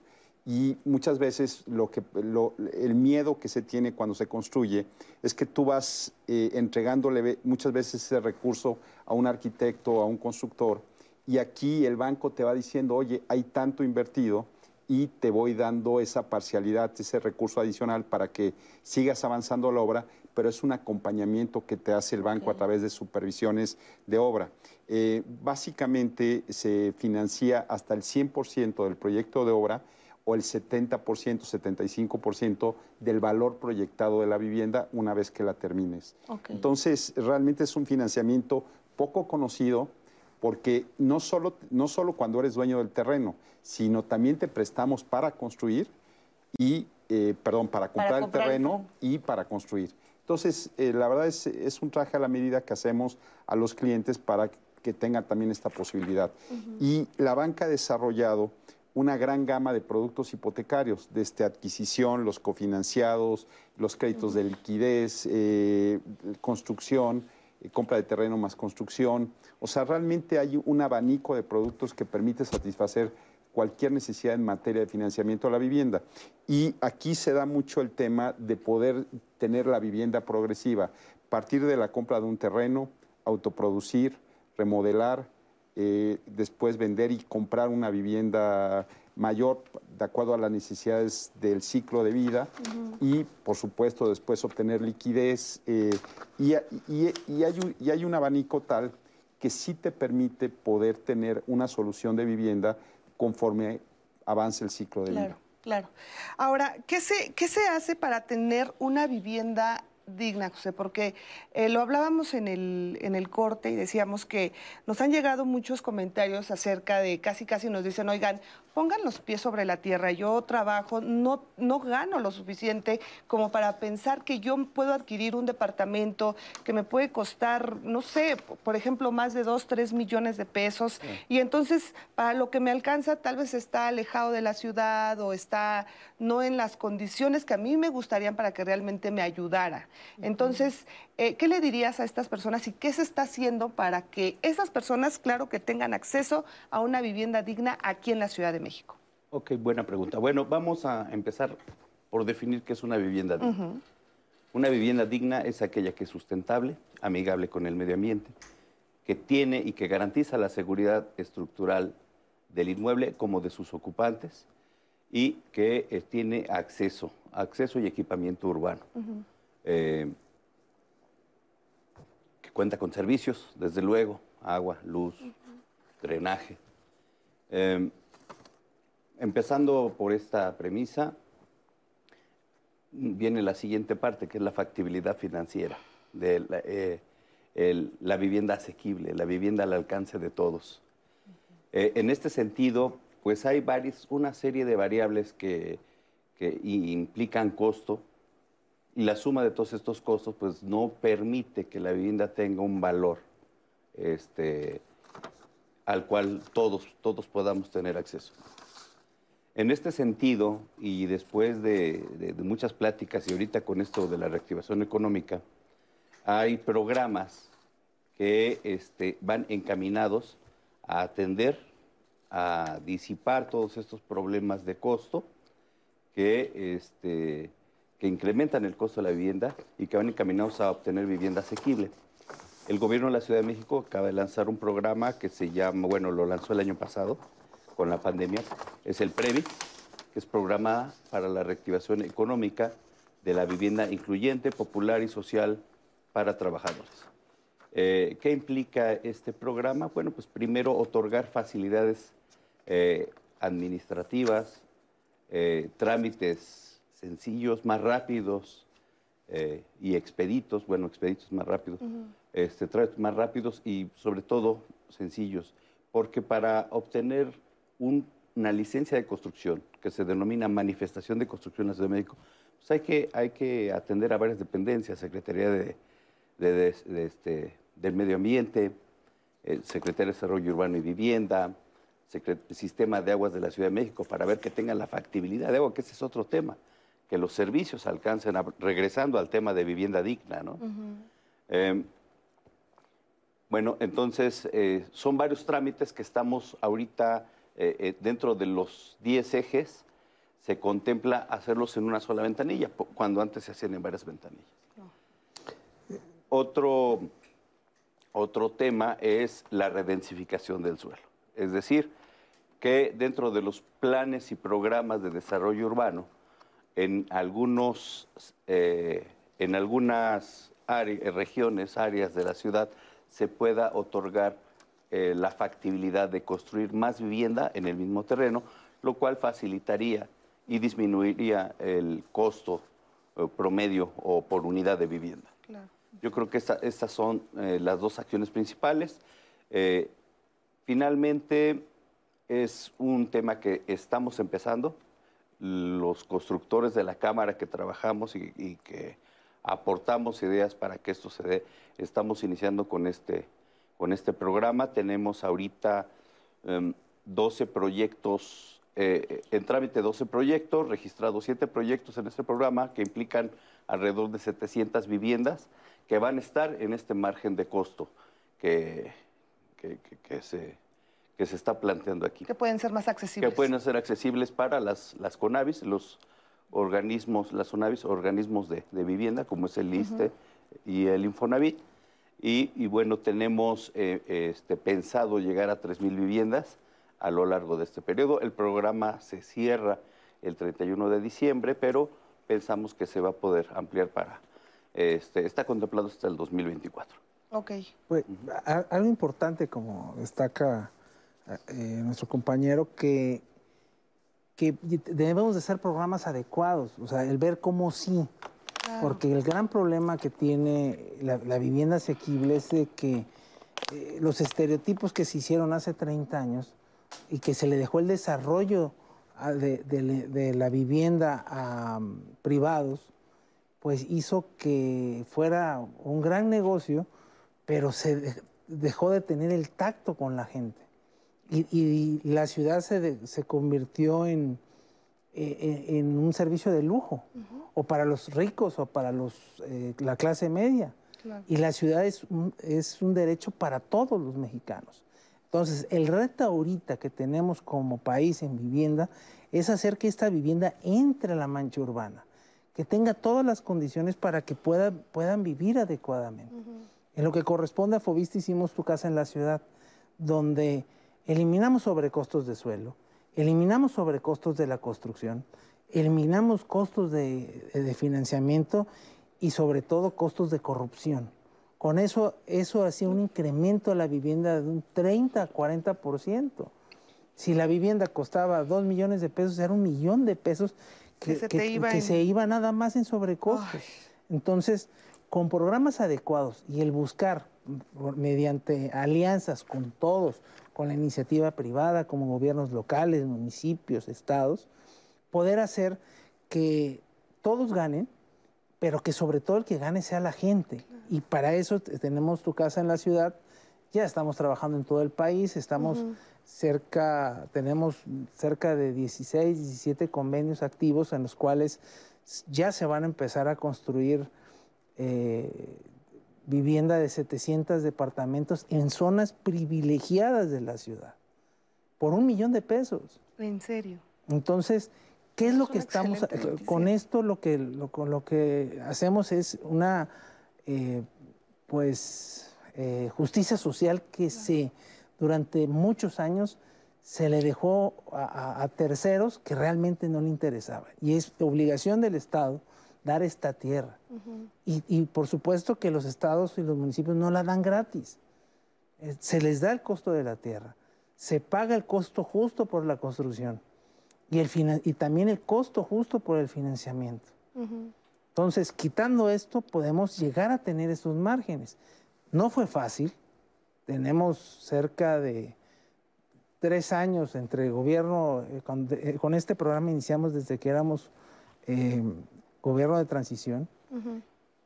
Y muchas veces lo que, lo- el miedo que se tiene cuando se construye es que tú vas eh, entregándole muchas veces ese recurso a un arquitecto, a un constructor, y aquí el banco te va diciendo, oye, hay tanto invertido y te voy dando esa parcialidad, ese recurso adicional para que sigas avanzando la obra, pero es un acompañamiento que te hace el banco a través de supervisiones de obra. Eh, básicamente se financia hasta el 100% del proyecto de obra o el 70%, 75% del valor proyectado de la vivienda una vez que la termines. Entonces, realmente es un financiamiento poco conocido porque no solo, no solo cuando eres dueño del terreno, sino también te prestamos para construir y, eh, perdón, para comprar, comprar el el terreno y para construir. Entonces, eh, la verdad es, es un traje a la medida que hacemos a los clientes para que tengan también esta posibilidad. Y la banca ha desarrollado una gran gama de productos hipotecarios, desde adquisición, los cofinanciados, los créditos de liquidez, eh, construcción, eh, compra de terreno más construcción. O sea, realmente hay un abanico de productos que permite satisfacer cualquier necesidad en materia de financiamiento a la vivienda. Y aquí se da mucho el tema de poder tener la vivienda progresiva, partir de la compra de un terreno, autoproducir, remodelar, eh, después vender y comprar una vivienda mayor de acuerdo a las necesidades del ciclo de vida y, por supuesto, después obtener liquidez. eh, y, y- y hay un, y hay un abanico tal que sí te permite poder tener una solución de vivienda conforme avance el ciclo de vida. Claro, claro. Ahora, ¿qué se, ¿qué se hace para tener una vivienda digna, José? Porque eh, lo hablábamos en el, en el corte y decíamos que nos han llegado muchos comentarios acerca de, casi casi nos dicen, oigan, pongan los pies sobre la tierra, yo trabajo, no, no gano lo suficiente como para pensar que yo puedo adquirir un departamento que me puede costar, no sé, por ejemplo, más de dos, tres millones de pesos. Y entonces, para lo que me alcanza, tal vez está alejado de la ciudad o está no en las condiciones que a mí me gustarían para que realmente me ayudara. Entonces, eh, ¿qué le dirías a estas personas y qué se está haciendo para que esas personas, claro, que tengan acceso a una vivienda digna aquí en la Ciudad de México? Ok, buena pregunta. Bueno, vamos a empezar por definir qué es una vivienda digna. Una vivienda digna es aquella que es sustentable, amigable con el medio ambiente, que tiene y que garantiza la seguridad estructural del inmueble como de sus ocupantes y que eh, tiene acceso, acceso y equipamiento urbano. Eh, que cuenta con servicios, desde luego, agua, luz, drenaje. Eh, empezando por esta premisa, viene la siguiente parte, que es la factibilidad financiera de la, eh, el- la vivienda asequible, la vivienda al alcance de todos. Eh, en este sentido, pues hay varias, una serie de variables que, que implican costo y la suma de todos estos costos pues no permite que la vivienda tenga un valor este, al cual todos, todos podamos tener acceso. En este sentido, y después de, muchas pláticas y ahorita con esto de la reactivación económica, hay programas que este, van encaminados a atender, a disipar todos estos problemas de costo que, este, que incrementan el costo de la vivienda y que van encaminados a obtener vivienda asequible. El gobierno de la Ciudad de México acaba de lanzar un programa que se llama, bueno, lo lanzó el año pasado con la pandemia, es el PREVI, que es programa para la reactivación económica de la vivienda incluyente, popular y social para trabajadores. Eh, ¿Qué implica este programa? Bueno, pues primero otorgar facilidades eh, administrativas, eh, trámites sencillos, más rápidos y expeditos, bueno, expeditos más rápidos, este, trámites más rápidos y sobre todo sencillos, porque para obtener una licencia de construcción que se denomina manifestación de construcción en la Ciudad de México, pues hay que, hay que atender a varias dependencias, Secretaría de, este, del Medio Ambiente, Secretaría de Desarrollo Urbano y Vivienda, Sistema de Aguas de la Ciudad de México, para ver que tengan la factibilidad de agua, que ese es otro tema, que los servicios alcancen, regresando al tema de vivienda digna, ¿no? Em, bueno, entonces eh, son varios trámites que estamos ahorita eh, eh, dentro de los 10 ejes, se contempla hacerlos en una sola ventanilla, cuando antes se hacían en varias ventanillas. Otro, otro tema es la redensificación del suelo. Es decir, que dentro de los planes y programas de desarrollo urbano, en, algunos, eh, en algunas regiones, áreas de la ciudad, se pueda otorgar eh, la factibilidad de construir más vivienda en el mismo terreno, lo cual facilitaría y disminuiría el costo eh, promedio o por unidad de vivienda. Yo creo que estas son las dos acciones principales. Finalmente, es un tema que estamos empezando. Los constructores de la Cámara que trabajamos y, que aportamos ideas para que esto se dé, estamos iniciando con este, con este programa. Tenemos ahorita 12 em, proyectos, eh, en trámite 12 proyectos, registrados 7 proyectos en este programa que implican alrededor de 700 viviendas que van a estar en este margen de costo que, que, se, que se está planteando aquí. Que pueden ser más accesibles. Que pueden ser accesibles para las, las CONAVIS, los organismos, las CONAVIS, organismos de, vivienda, como es el ISTE y el Infonavit. Y, bueno, tenemos eh, este, pensado llegar a 3.000 viviendas a lo largo de este periodo. El programa se cierra el 31 de diciembre, pero pensamos que se va a poder ampliar para, este, está contemplado hasta el 2024. Ok. Pues, algo importante, como destaca eh, nuestro compañero, que, que debemos de hacer programas adecuados, o sea, el ver cómo sí. Porque el gran problema que tiene la, vivienda asequible es de que eh, los estereotipos que se hicieron hace 30 años y que se le dejó el desarrollo de, la vivienda a mm, privados, pues hizo que fuera un gran negocio pero se dejó de tener el tacto con la gente. Y, la ciudad se, se convirtió en, e, e, en, un servicio de lujo, o para los ricos, o para los, eh, la clase media. Y la ciudad es un, es un derecho para todos los mexicanos. Entonces, el reto ahorita que tenemos como país en vivienda es hacer que esta vivienda entre a la mancha urbana, que tenga todas las condiciones para que puedan, puedan vivir adecuadamente. En lo que corresponde a Fobista hicimos tu casa en la ciudad, donde eliminamos sobrecostos de suelo, eliminamos sobrecostos de la construcción, eliminamos costos de, financiamiento y sobre todo costos de corrupción. Con eso, eso hacía un incremento a la vivienda de un 30 a 40%. Si la vivienda costaba 2 millones de pesos, era un millón de pesos que, se, iba nada más en sobrecostos. Entonces, con programas adecuados y el buscar mediante alianzas con todos, con la iniciativa privada, como gobiernos locales, municipios, estados, poder hacer que todos ganen, pero que sobre todo el que gane sea la gente. Y para eso tenemos tu casa en la ciudad, ya estamos trabajando en todo el país, estamos cerca, tenemos cerca de 16, 17 convenios activos en los cuales ya se van a empezar a construir eh, vivienda de 700 departamentos en zonas privilegiadas de la ciudad, por un millón de pesos. ¿En serio? Entonces, ¿qué es, Es lo que estamos, con esto lo que, lo, con lo que hacemos es una, eh, pues, eh, justicia social que se, durante muchos años se le dejó a, a- a terceros que realmente no le interesaba. Y es obligación del Estado dar esta tierra. Y, y por supuesto que los estados y los municipios no la dan gratis. Eh, Se les da el costo de la tierra, se paga el costo justo por la construcción y, el y también el costo justo por el financiamiento. Entonces, quitando esto, podemos llegar a tener esos márgenes. No fue fácil. Tenemos cerca de tres años entre gobierno, eh, con, eh, con este programa iniciamos desde que éramos eh, gobierno de transición.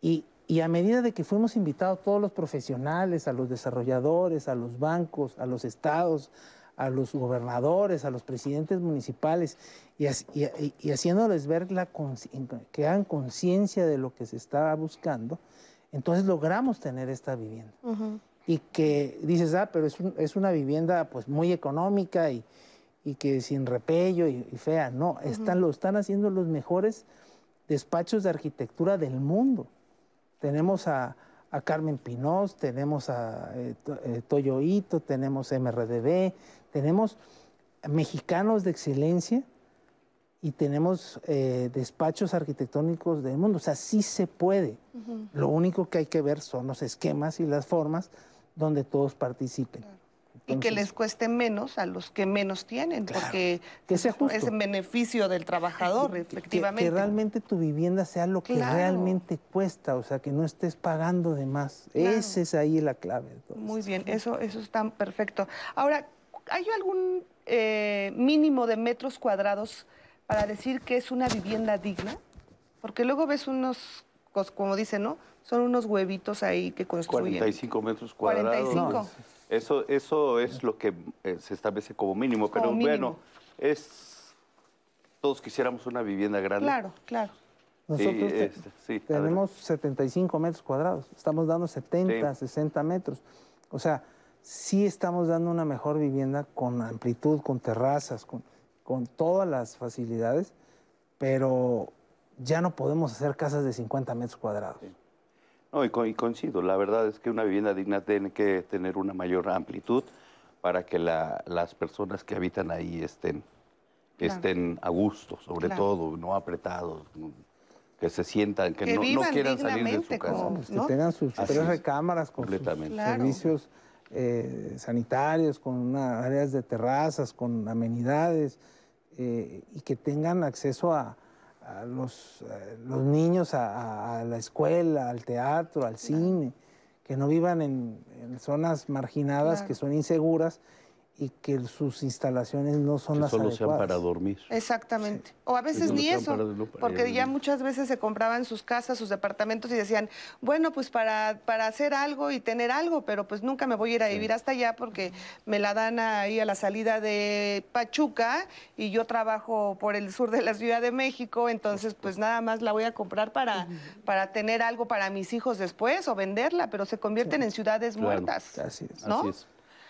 Y, y a medida de que fuimos invitados todos los profesionales, a los desarrolladores, a los bancos, a los estados, a los gobernadores, a los presidentes municipales, y, y- y- haciéndoles ver la que hagan conciencia de lo que se estaba buscando, entonces logramos tener esta vivienda. Y que dices, ah, pero es, un- es una vivienda pues muy económica y, y que sin repello y, y fea. No, están, lo están haciendo los mejores despachos de arquitectura del mundo. Tenemos a, a Carmen Pinós, tenemos a eh, eh, Toyo Ito, tenemos MRDB, tenemos mexicanos de excelencia y tenemos eh, despachos arquitectónicos del mundo. O sea, sí se puede. Lo único que hay que ver son los esquemas y las formas donde todos participen. Y que les cueste menos a los que menos tienen, porque Que sea justo. es en beneficio del trabajador, que- efectivamente. Que, realmente tu vivienda sea lo que Claro. realmente cuesta, o sea, que no estés pagando de más. Claro. Esa es ahí la clave. Muy bien, eso, eso está perfecto. Ahora, ¿hay algún eh, mínimo de metros cuadrados para decir que es una vivienda digna? Porque luego ves unos, como dicen, ¿no? Son unos huevitos ahí que construyen. 45 metros cuadrados. 45. Eso, eso es lo que eh, se establece como mínimo, pero bueno, es todos quisiéramos una vivienda grande. Claro, claro. Nosotros Sí, te- este, sí, tenemos 75 metros cuadrados, estamos dando 70, 60 metros. O sea, sí estamos dando una mejor vivienda con amplitud, con terrazas, con, con todas las facilidades, pero ya no podemos hacer casas de 50 metros cuadrados. No, y, co- y coincido, la verdad es que una vivienda digna tiene que tener una mayor amplitud para que la- las personas que habitan ahí estén, Claro. estén a gusto, sobre Claro. todo, no apretados, que se sientan, que, Que no, quieran salir de su casa. como- Pues que tengan sus Así tres es. recámaras con sus. Claro. servicios eh, sanitarios, con una- áreas de terrazas, con amenidades, eh, y que tengan acceso a, a los, eh, los niños a, la escuela, al teatro, al cine, que no vivan en, en zonas marginadas Claro. que son inseguras y que sus instalaciones no son Que las solo sean adecuadas. para dormir. Exactamente. O a veces Eso ni eso, sean para- no para porque ya muchas veces se compraban sus casas, sus departamentos y decían, bueno, pues para, para hacer algo y tener algo, pero pues nunca me voy a ir a vivir hasta allá porque me la dan ahí a la salida de Pachuca y yo trabajo por el sur de la Ciudad de México, entonces pues nada más la voy a comprar para, para tener algo para mis hijos después o venderla, pero se convierten en ciudades Claro. muertas. Así es. ¿no? Así es.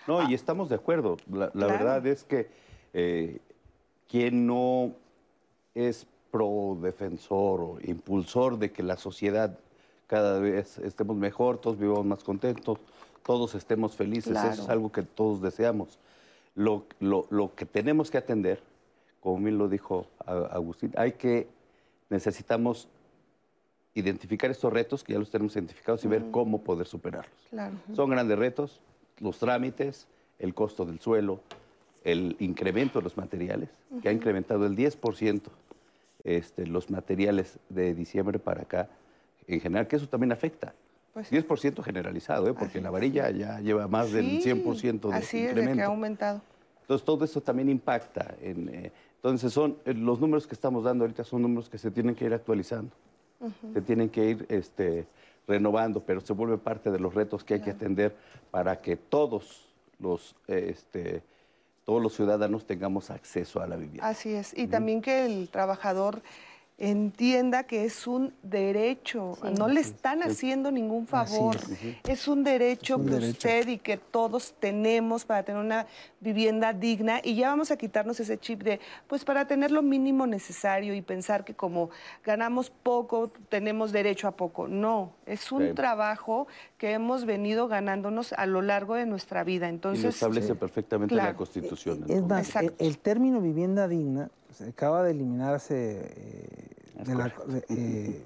No, y estamos de acuerdo. La, la Claro. verdad es que eh, quien no es pro defensor o impulsor de que la sociedad cada vez estemos mejor, todos vivamos más contentos, todos estemos felices, Claro. eso es algo que todos deseamos. Lo, lo- lo que tenemos que atender, como bien lo dijo Agustín, hay que, necesitamos identificar estos retos, que ya los tenemos identificados, y ver cómo poder superarlos. Claro. Son grandes retos, los trámites, el costo del suelo, el incremento de los materiales, que ha incrementado el 10% este, los materiales de diciembre para acá, en general, que eso también afecta. Pues- 10% generalizado, ¿eh? porque la varilla ya lleva más del Sí, 100% de Así es, de incremento. que ha aumentado. Entonces, todo eso también impacta. En, eh, entonces, son, eh, los números que estamos dando ahorita son números que se tienen que ir actualizando, se tienen que ir este, renovando, pero se vuelve parte de los retos que hay que atender para que todos los, eh, este, todos los ciudadanos tengamos acceso a la vivienda. Así es. Y también que el trabajador entienda que es un derecho, no le están haciendo ningún favor, es. un derecho que usted y que todos tenemos para tener una vivienda digna. Y ya vamos a quitarnos ese chip de, pues para tener lo mínimo necesario y pensar que como ganamos poco, tenemos derecho a poco. No, es un trabajo que hemos venido ganándonos a lo largo de nuestra vida. Entonces, y lo establece perfectamente la Constitución. Es más, el, término vivienda digna se acaba de eliminarse eh, de, la, eh,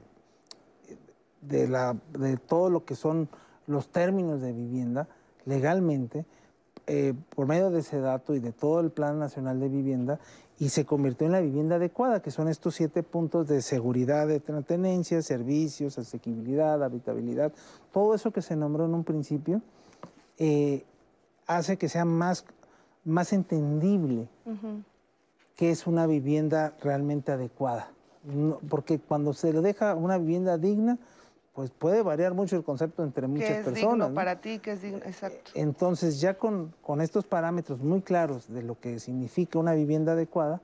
de, la, de todo lo que son los términos de vivienda legalmente eh, por medio de ese dato y de todo el Plan Nacional de Vivienda y se convirtió en la vivienda adecuada, que son estos siete puntos de seguridad de tenencia, servicios, asequibilidad, habitabilidad, todo eso que se nombró en un principio, eh, hace que sea más, más entendible que es una vivienda realmente adecuada. porque cuando se le deja una vivienda digna, pues puede variar mucho el concepto entre muchas ¿Qué es personas. Digno para ti, ¿qué es digno? Exacto. Entonces, ya con, con estos parámetros muy claros de lo que significa una vivienda adecuada,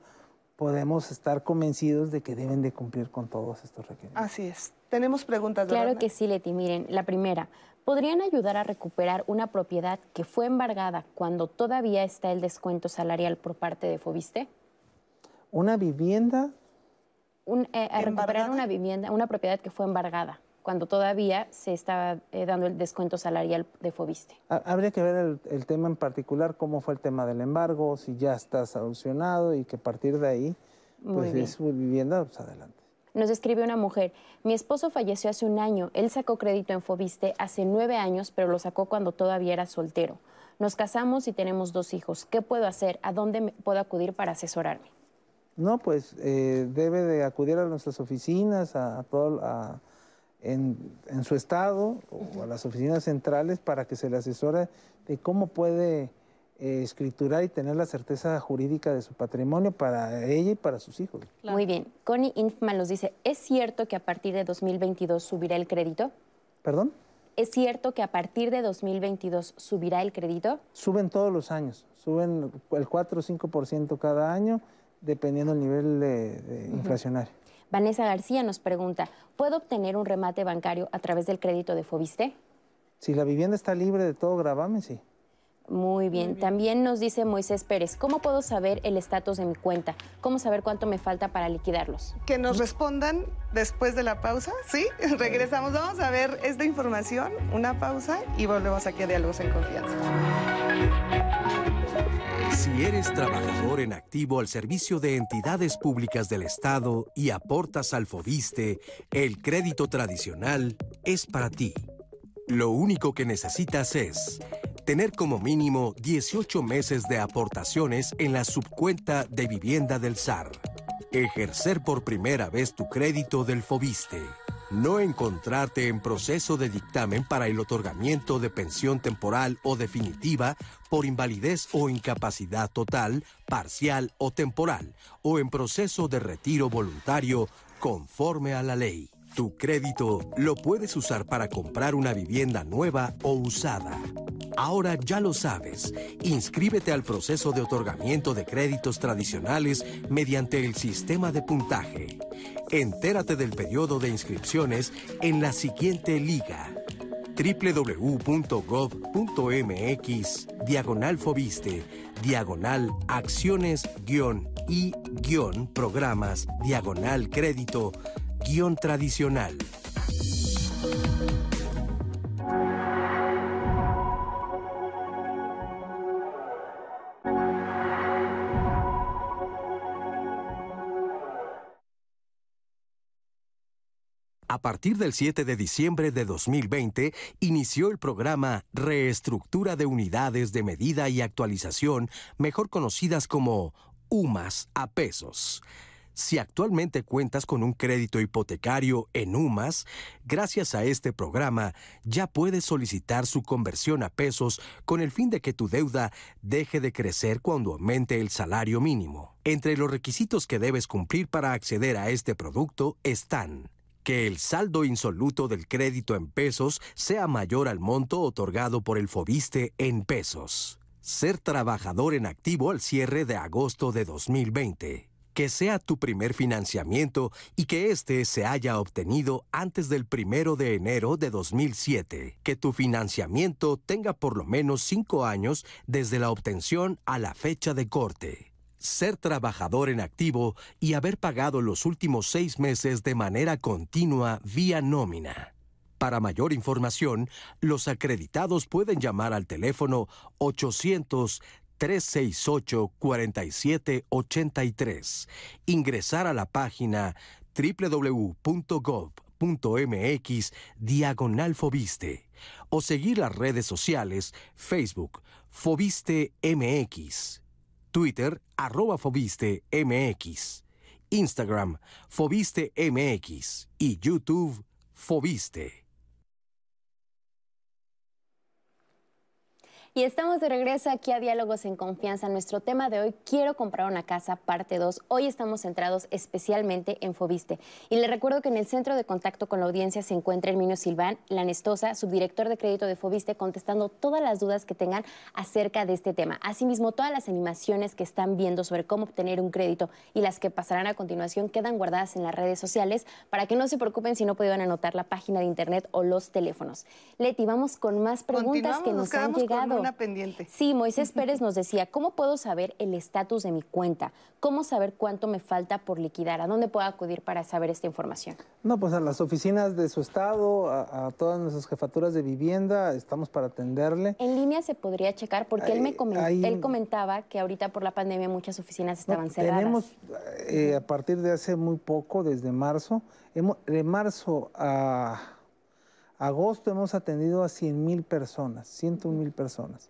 podemos estar convencidos de que deben de cumplir con todos estos requerimientos. Así es. Tenemos preguntas. Claro que sí, Leti. Miren, la primera, ¿podrían ayudar a recuperar una propiedad que fue embargada cuando todavía está el descuento salarial por parte de Fobiste? Una vivienda. Eh, a recuperar una vivienda, una propiedad que fue embargada cuando todavía se estaba eh, dando el descuento salarial de Fobiste. Habría que ver el, tema en particular, cómo fue el tema del embargo, si ya está solucionado y que a partir de ahí, pues es su vivienda, pues adelante. Nos escribe una mujer, mi esposo falleció hace un año, él sacó crédito en Fobiste hace nueve años, pero lo sacó cuando todavía era soltero. Nos casamos y tenemos dos hijos. ¿Qué puedo hacer? ¿A dónde puedo acudir para asesorarme? No, pues eh, debe de acudir a nuestras oficinas, a, todo, a, en, su estado o a las oficinas centrales para que se le asesore de cómo puede eh, escriturar y tener la certeza jurídica de su patrimonio para ella y para sus hijos. Muy bien. Connie Infman nos dice, ¿es cierto que a partir de 2022 subirá el crédito? ¿Perdón? ¿Es cierto que a partir de 2022 subirá el crédito? Suben todos los años, suben el 4 o 5% cada año, dependiendo del nivel de, inflacionario. Vanessa García nos pregunta, ¿puedo obtener un remate bancario a través del crédito de Fobiste? Si la vivienda está libre de todo gravamen, sí. Muy bien. También nos dice Moisés Pérez, ¿cómo puedo saber el estatus de mi cuenta? ¿Cómo saber cuánto me falta para liquidarlos? Que nos respondan después de la pausa, ¿sí? Regresamos, vamos a ver esta información, una pausa y volvemos aquí a Diálogos en Confianza. Si eres trabajador en activo al servicio de entidades públicas del Estado y aportas al FOBISTE, el crédito tradicional es para ti. Lo único que necesitas es tener como mínimo 18 meses de aportaciones en la subcuenta de vivienda del SAR, ejercer por primera vez tu crédito del FOBISTE no encontrarte en proceso de dictamen para el otorgamiento de pensión temporal o definitiva por invalidez o incapacidad total, parcial o temporal, o en proceso de retiro voluntario conforme a la ley. Tu crédito lo puedes usar para comprar una vivienda nueva o usada. Ahora ya lo sabes. Inscríbete al proceso de otorgamiento de créditos tradicionales mediante el sistema de puntaje. Entérate del periodo de inscripciones en la siguiente liga www.gov.mx diagonal fobiste diagonal acciones guion y guion programas diagonal crédito guion tradicional. A partir del 7 de diciembre de 2020, inició el programa Reestructura de Unidades de Medida y Actualización, mejor conocidas como UMAS a pesos. Si actualmente cuentas con un crédito hipotecario en UMAS, gracias a este programa ya puedes solicitar su conversión a pesos con el fin de que tu deuda deje de crecer cuando aumente el salario mínimo. Entre los requisitos que debes cumplir para acceder a este producto están que el saldo insoluto del crédito en pesos sea mayor al monto otorgado por el FOBISTE en pesos. Ser trabajador en activo al cierre de agosto de 2020 que sea tu primer financiamiento y que éste se haya obtenido antes del primero de enero de 2007. Que tu financiamiento tenga por lo menos cinco años desde la obtención a la fecha de corte. Ser trabajador en activo y haber pagado los últimos seis meses de manera continua vía nómina. Para mayor información, los acreditados pueden llamar al teléfono 800 368-4783. Ingresar a la página www.gov.mx diagonal Fobiste o seguir las redes sociales Facebook Fobiste MX, Twitter arroba Fobiste MX, Instagram Fobiste MX y YouTube Fobiste. Y estamos de regreso aquí a Diálogos en Confianza. Nuestro tema de hoy, Quiero comprar una casa, parte 2. Hoy estamos centrados especialmente en Fobiste. Y le recuerdo que en el centro de contacto con la audiencia se encuentra Herminio Silván, la Nestosa, subdirector de crédito de Fobiste, contestando todas las dudas que tengan acerca de este tema. Asimismo, todas las animaciones que están viendo sobre cómo obtener un crédito y las que pasarán a continuación quedan guardadas en las redes sociales para que no se preocupen si no pudieron anotar la página de internet o los teléfonos. Leti, vamos con más preguntas que nos han llegado pendiente. Sí, Moisés Pérez nos decía, ¿cómo puedo saber el estatus de mi cuenta? ¿Cómo saber cuánto me falta por liquidar? ¿A dónde puedo acudir para saber esta información? No, pues a las oficinas de su estado, a, todas nuestras jefaturas de vivienda, estamos para atenderle. En línea se podría checar, porque él me él comentaba que ahorita por la pandemia muchas oficinas estaban cerradas. Tenemos, eh, a partir de hace muy poco, desde marzo, hemos, de marzo a agosto hemos atendido a 100 mil personas, 101 mil personas.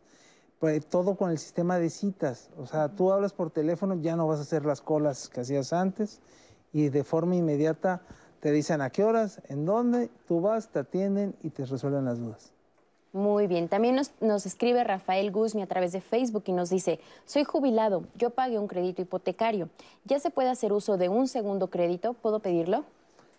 Pues, todo con el sistema de citas. O sea, tú hablas por teléfono, ya no vas a hacer las colas que hacías antes y de forma inmediata te dicen a qué horas, en dónde, tú vas, te atienden y te resuelven las dudas. Muy bien. También nos, nos, escribe Rafael Guzmi a través de Facebook y nos dice, soy jubilado, yo pagué un crédito hipotecario. ¿Ya se puede hacer uso de un segundo crédito? ¿Puedo pedirlo?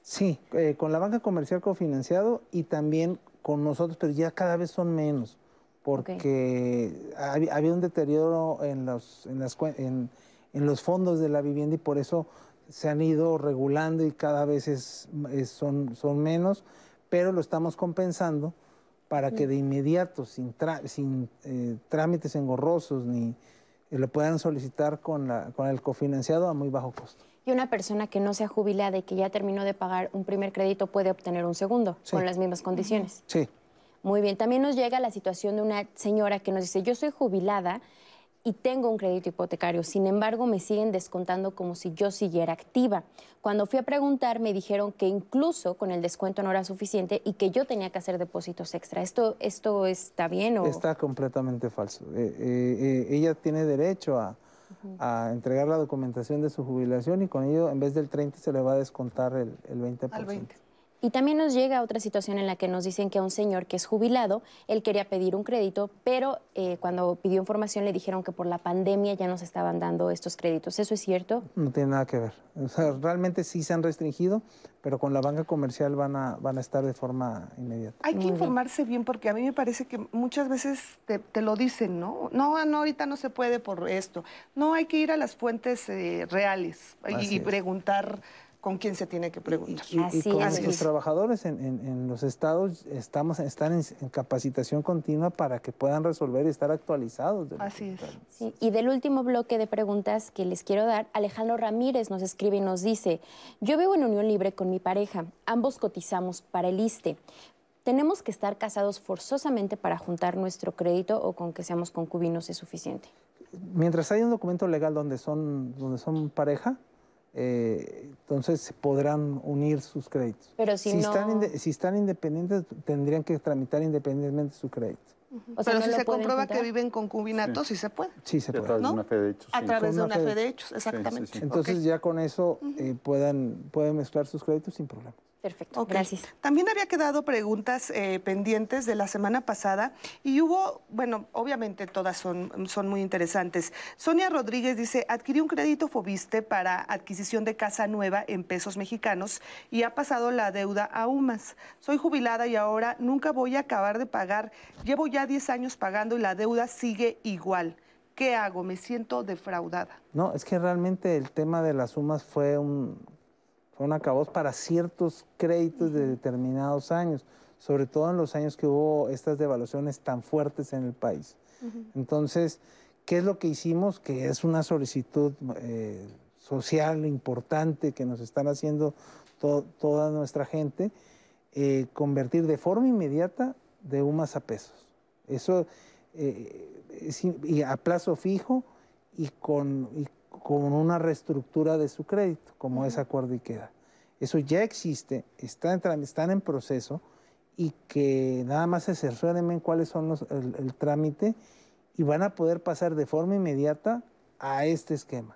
Sí, eh, con la banca comercial cofinanciado y también con nosotros, pero ya cada vez son menos, porque había un deterioro en los, en, las, en, en, los fondos de la vivienda y por eso se han ido regulando y cada vez es, son, son menos, pero lo estamos compensando para que de inmediato, sin, sin eh, trámites engorrosos, ni eh, lo puedan solicitar con, la, con el cofinanciado a muy bajo costo y una persona que no sea jubilada y que ya terminó de pagar un primer crédito puede obtener un segundo con las mismas condiciones. Sí. Muy bien. También nos llega la situación de una señora que nos dice, yo soy jubilada y tengo un crédito hipotecario, sin embargo me siguen descontando como si yo siguiera activa. Cuando fui a preguntar me dijeron que incluso con el descuento no era suficiente y que yo tenía que hacer depósitos extra. ¿Esto, esto está bien o...? Está completamente falso. Eh, eh, eh, ella tiene derecho a, a entregar la documentación de su jubilación y con ello en vez del 30 se le va a descontar el, el 20%. Al 20. Y también nos llega otra situación en la que nos dicen que a un señor que es jubilado, él quería pedir un crédito, pero eh, cuando pidió información le dijeron que por la pandemia ya no se estaban dando estos créditos. ¿Eso es cierto? No tiene nada que ver. O sea, realmente sí se han restringido, pero con la banca comercial van a, van a estar de forma inmediata. Hay que informarse bien. porque a mí me parece que muchas veces te, lo dicen, ¿no? No, no, ahorita no se puede por esto. No, hay que ir a las fuentes eh, reales y, preguntar con quién se tiene que preguntar. Y, con los trabajadores en, los estados estamos, están en, capacitación continua para que puedan resolver y estar actualizados. Así es. Sí, y del último bloque de preguntas que les quiero dar, Alejandro Ramírez nos escribe y nos dice, yo vivo en unión libre con mi pareja, ambos cotizamos para el ISTE. ¿Tenemos que estar casados forzosamente para juntar nuestro crédito o con que seamos concubinos es suficiente? Mientras haya un documento legal donde son, donde son pareja, eh, entonces podrán unir sus créditos. Pero si, están si están independientes, tendrían que tramitar independientemente su crédito. Pero si se comprueba que viven concubinatos, sí. se puede. Sí se puede. A través de una fe de hechos. A través de una fe de hechos, exactamente. Entonces ya con eso eh, puedan, pueden mezclar sus créditos sin problema. Perfecto, gracias. También había quedado preguntas eh, pendientes de la semana pasada y hubo, bueno, obviamente todas son, son muy interesantes. Sonia Rodríguez dice, adquirí un crédito Fobiste para adquisición de casa nueva en pesos mexicanos y ha pasado la deuda a UMAS. Soy jubilada y ahora nunca voy a acabar de pagar. Llevo ya 10 años pagando y la deuda sigue igual. ¿Qué hago? Me siento defraudada. No, es que realmente el tema de las sumas fue un, fue un acabos para ciertos créditos de determinados años, sobre todo en los años que hubo estas devaluaciones tan fuertes en el país. Entonces, ¿qué es lo que hicimos? Que es una solicitud eh, social importante que nos están haciendo toda nuestra gente, eh, convertir de forma inmediata de UMAS a pesos. Eso eh, y a plazo fijo y con, con, una reestructura de su crédito, como es acuerdo y queda. Eso ya existe, está están en proceso y que nada más se cercioren cuáles son los, el, trámite y van a poder pasar de forma inmediata a este esquema.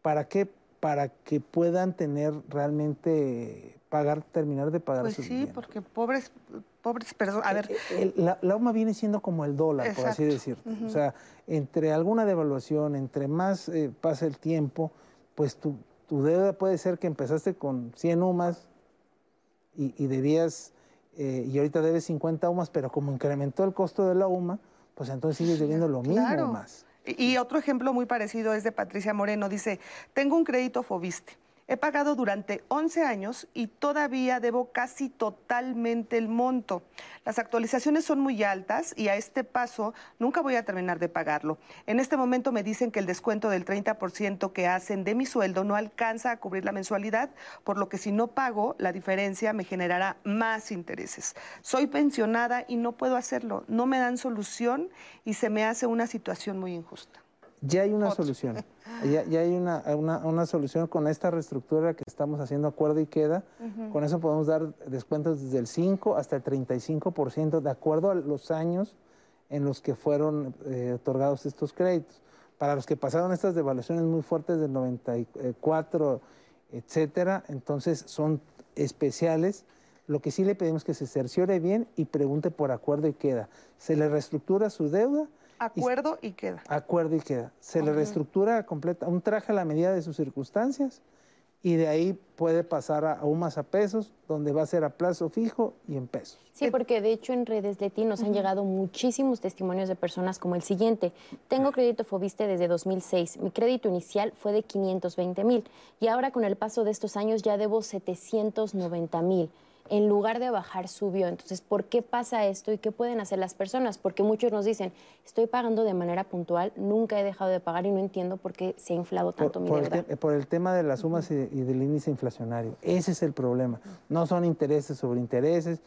¿Para qué? Para que puedan tener realmente pagar, terminar de pagar pues sí, porque pobres, pobres personas. A ver. la, UMA viene siendo como el dólar, por así decirlo. O sea, entre alguna devaluación, entre más eh, pasa el tiempo, pues tu, tu, deuda puede ser que empezaste con 100 UMAS y, y debías eh, y ahorita debes 50 UMAS, pero como incrementó el costo de la UMA, pues entonces sigues debiendo lo mismo más. Y otro ejemplo muy parecido es de Patricia Moreno. Dice, tengo un crédito Fobiste He pagado durante 11 años y todavía debo casi totalmente el monto. Las actualizaciones son muy altas y a este paso nunca voy a terminar de pagarlo. En este momento me dicen que el descuento del 30% que hacen de mi sueldo no alcanza a cubrir la mensualidad, por lo que si no pago, la diferencia me generará más intereses. Soy pensionada y no puedo hacerlo. No me dan solución y se me hace una situación muy injusta. Ya hay una solución. Ya, hay una, solución con esta reestructura que estamos haciendo acuerdo y queda. Con eso podemos dar descuentos desde el 5 hasta el 35% de acuerdo a los años en los que fueron eh, otorgados estos créditos. Para los que pasaron estas devaluaciones muy fuertes del 94, etcétera, entonces son especiales. Lo que sí le pedimos es que se cerciore bien y pregunte por acuerdo y queda. Se le reestructura su deuda Acuerdo y, queda. Acuerdo y queda. Se le reestructura completa, un traje a la medida de sus circunstancias y de ahí puede pasar a, aún más a pesos, donde va a ser a plazo fijo y en pesos. Sí, porque de hecho en redes Leti nos han llegado muchísimos testimonios de personas como el siguiente. Tengo crédito Fobiste desde 2006. Mi crédito inicial fue de 520 mil y ahora con el paso de estos años ya debo 790 mil en lugar de bajar subió. Entonces, ¿por qué pasa esto y qué pueden hacer las personas? Porque muchos nos dicen, estoy pagando de manera puntual, nunca he dejado de pagar y no entiendo por qué se ha inflado tanto mi deuda. por el tema de las sumas y, del índice inflacionario. Ese es el problema. No son intereses sobre intereses,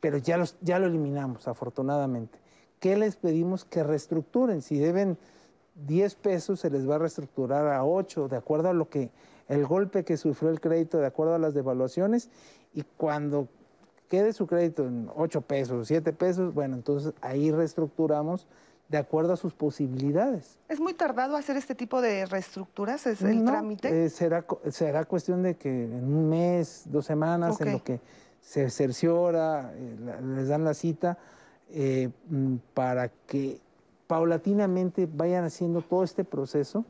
pero ya, los, ya lo eliminamos, afortunadamente. ¿Qué les pedimos? Que reestructuren. Si deben 10 pesos, se les va a reestructurar a 8, de acuerdo a lo que el golpe que sufrió el crédito, de acuerdo a las devaluaciones y cuando quede su crédito en 8 pesos, 7 pesos, bueno, entonces ahí reestructuramos de acuerdo a sus posibilidades. ¿Es muy tardado hacer este tipo de reestructuras? ¿Es el trámite? Eh, será, será cuestión de que en un mes, dos semanas, en lo que se cerciora, eh, les dan la cita, eh, mm, para que paulatinamente vayan haciendo todo este proceso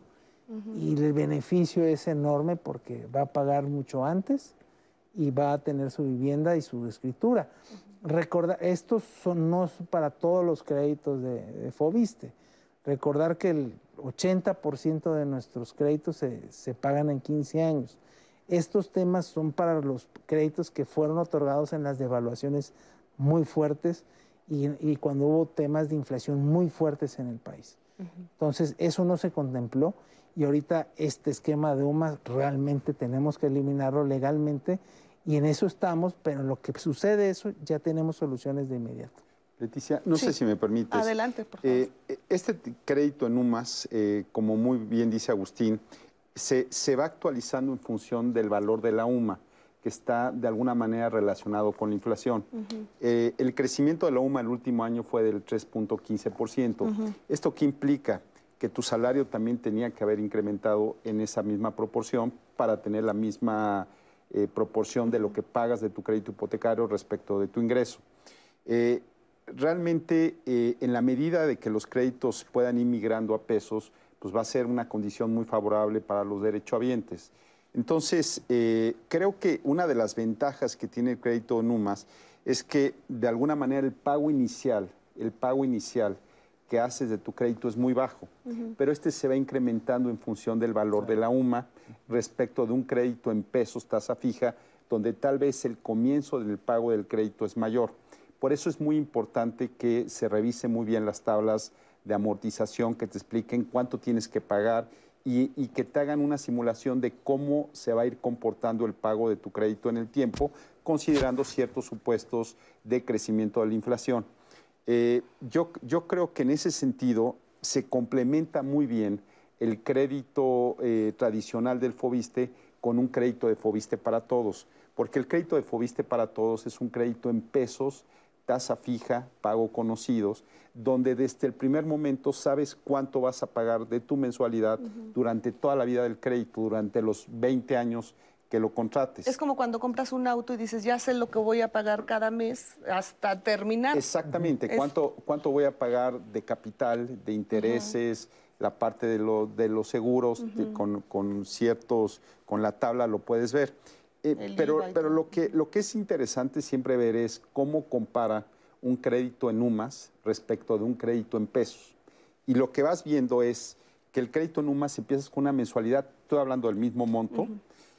y el beneficio es enorme porque va a pagar mucho antes y va a tener su vivienda y su escritura. Recordar, estos son no para todos los créditos de, Fobiste. Recordar que el 80% de nuestros créditos se, pagan en 15 años. Estos temas son para los créditos que fueron otorgados en las devaluaciones muy fuertes y, cuando hubo temas de inflación muy fuertes en el país. Entonces, eso no se contempló y ahorita este esquema de UMA realmente tenemos que eliminarlo legalmente y en eso estamos, pero en lo que sucede eso ya tenemos soluciones de inmediato. Leticia, no sé si me permites. Adelante, por favor. Eh, este crédito en UMAS, eh, como muy bien dice Agustín, se, va actualizando en función del valor de la UMA, que está de alguna manera relacionado con la inflación. Eh, el crecimiento de la UMA el último año fue del 3.15%. ¿Esto qué implica? Que tu salario también tenía que haber incrementado en esa misma proporción para tener la misma eh, proporción de lo que pagas de tu crédito hipotecario respecto de tu ingreso. Eh, realmente, eh, en la medida de que los créditos puedan ir migrando a pesos, pues va a ser una condición muy favorable para los derechohabientes. Entonces, creo que una de las ventajas que tiene el crédito NUMAS es que de alguna manera el pago inicial, el pago inicial que haces de tu crédito es muy bajo, pero este se va incrementando en función del valor de la UMA respecto de un crédito en pesos tasa fija, donde tal vez el comienzo del pago del crédito es mayor. Por eso es muy importante que se revise muy bien las tablas de amortización, que te expliquen cuánto tienes que pagar y, y, que te hagan una simulación de cómo se va a ir comportando el pago de tu crédito en el tiempo, considerando ciertos supuestos de crecimiento de la inflación. Eh, yo, yo, creo que en ese sentido se complementa muy bien el crédito eh, tradicional del Fobiste con un crédito de Fobiste para todos, porque el crédito de Fobiste para todos es un crédito en pesos, tasa fija, pago conocidos, donde desde el primer momento sabes cuánto vas a pagar de tu mensualidad uh -huh. durante toda la vida del crédito, durante los 20 años que lo contrates. Es como cuando compras un auto y dices, ya sé lo que voy a pagar cada mes hasta terminar. Exactamente. ¿Cuánto, cuánto voy a pagar de capital, de intereses, uh -huh. la parte de, lo, de los seguros, uh -huh. de, con, con, ciertos, con la tabla lo puedes ver. Eh, pero pero lo, que, lo que es interesante siempre ver es cómo compara un crédito en UMAS respecto de un crédito en pesos. Y lo que vas viendo es que el crédito en UMAS empiezas con una mensualidad, estoy hablando del mismo monto,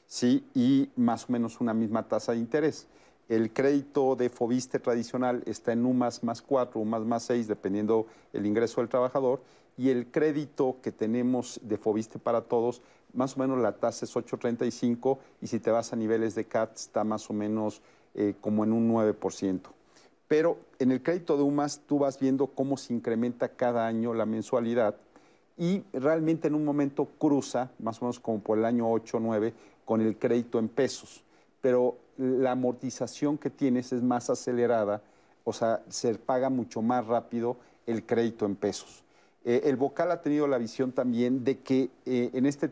¿sí? y más o menos una misma tasa de interés. El crédito de Fobiste tradicional está en UMAS más 4, UMAS más 6, dependiendo el ingreso del trabajador, y el crédito que tenemos de Fobiste para todos, más o menos la tasa es 8.35, y si te vas a niveles de CAT está más o menos eh, como en un 9%. Pero en el crédito de UMAS tú vas viendo cómo se incrementa cada año la mensualidad y realmente en un momento cruza, más o menos como por el año 8 o 9, con el crédito en pesos. Pero la amortización que tienes es más acelerada, o sea, se paga mucho más rápido el crédito en pesos. Eh, el vocal ha tenido la visión también de que eh, en este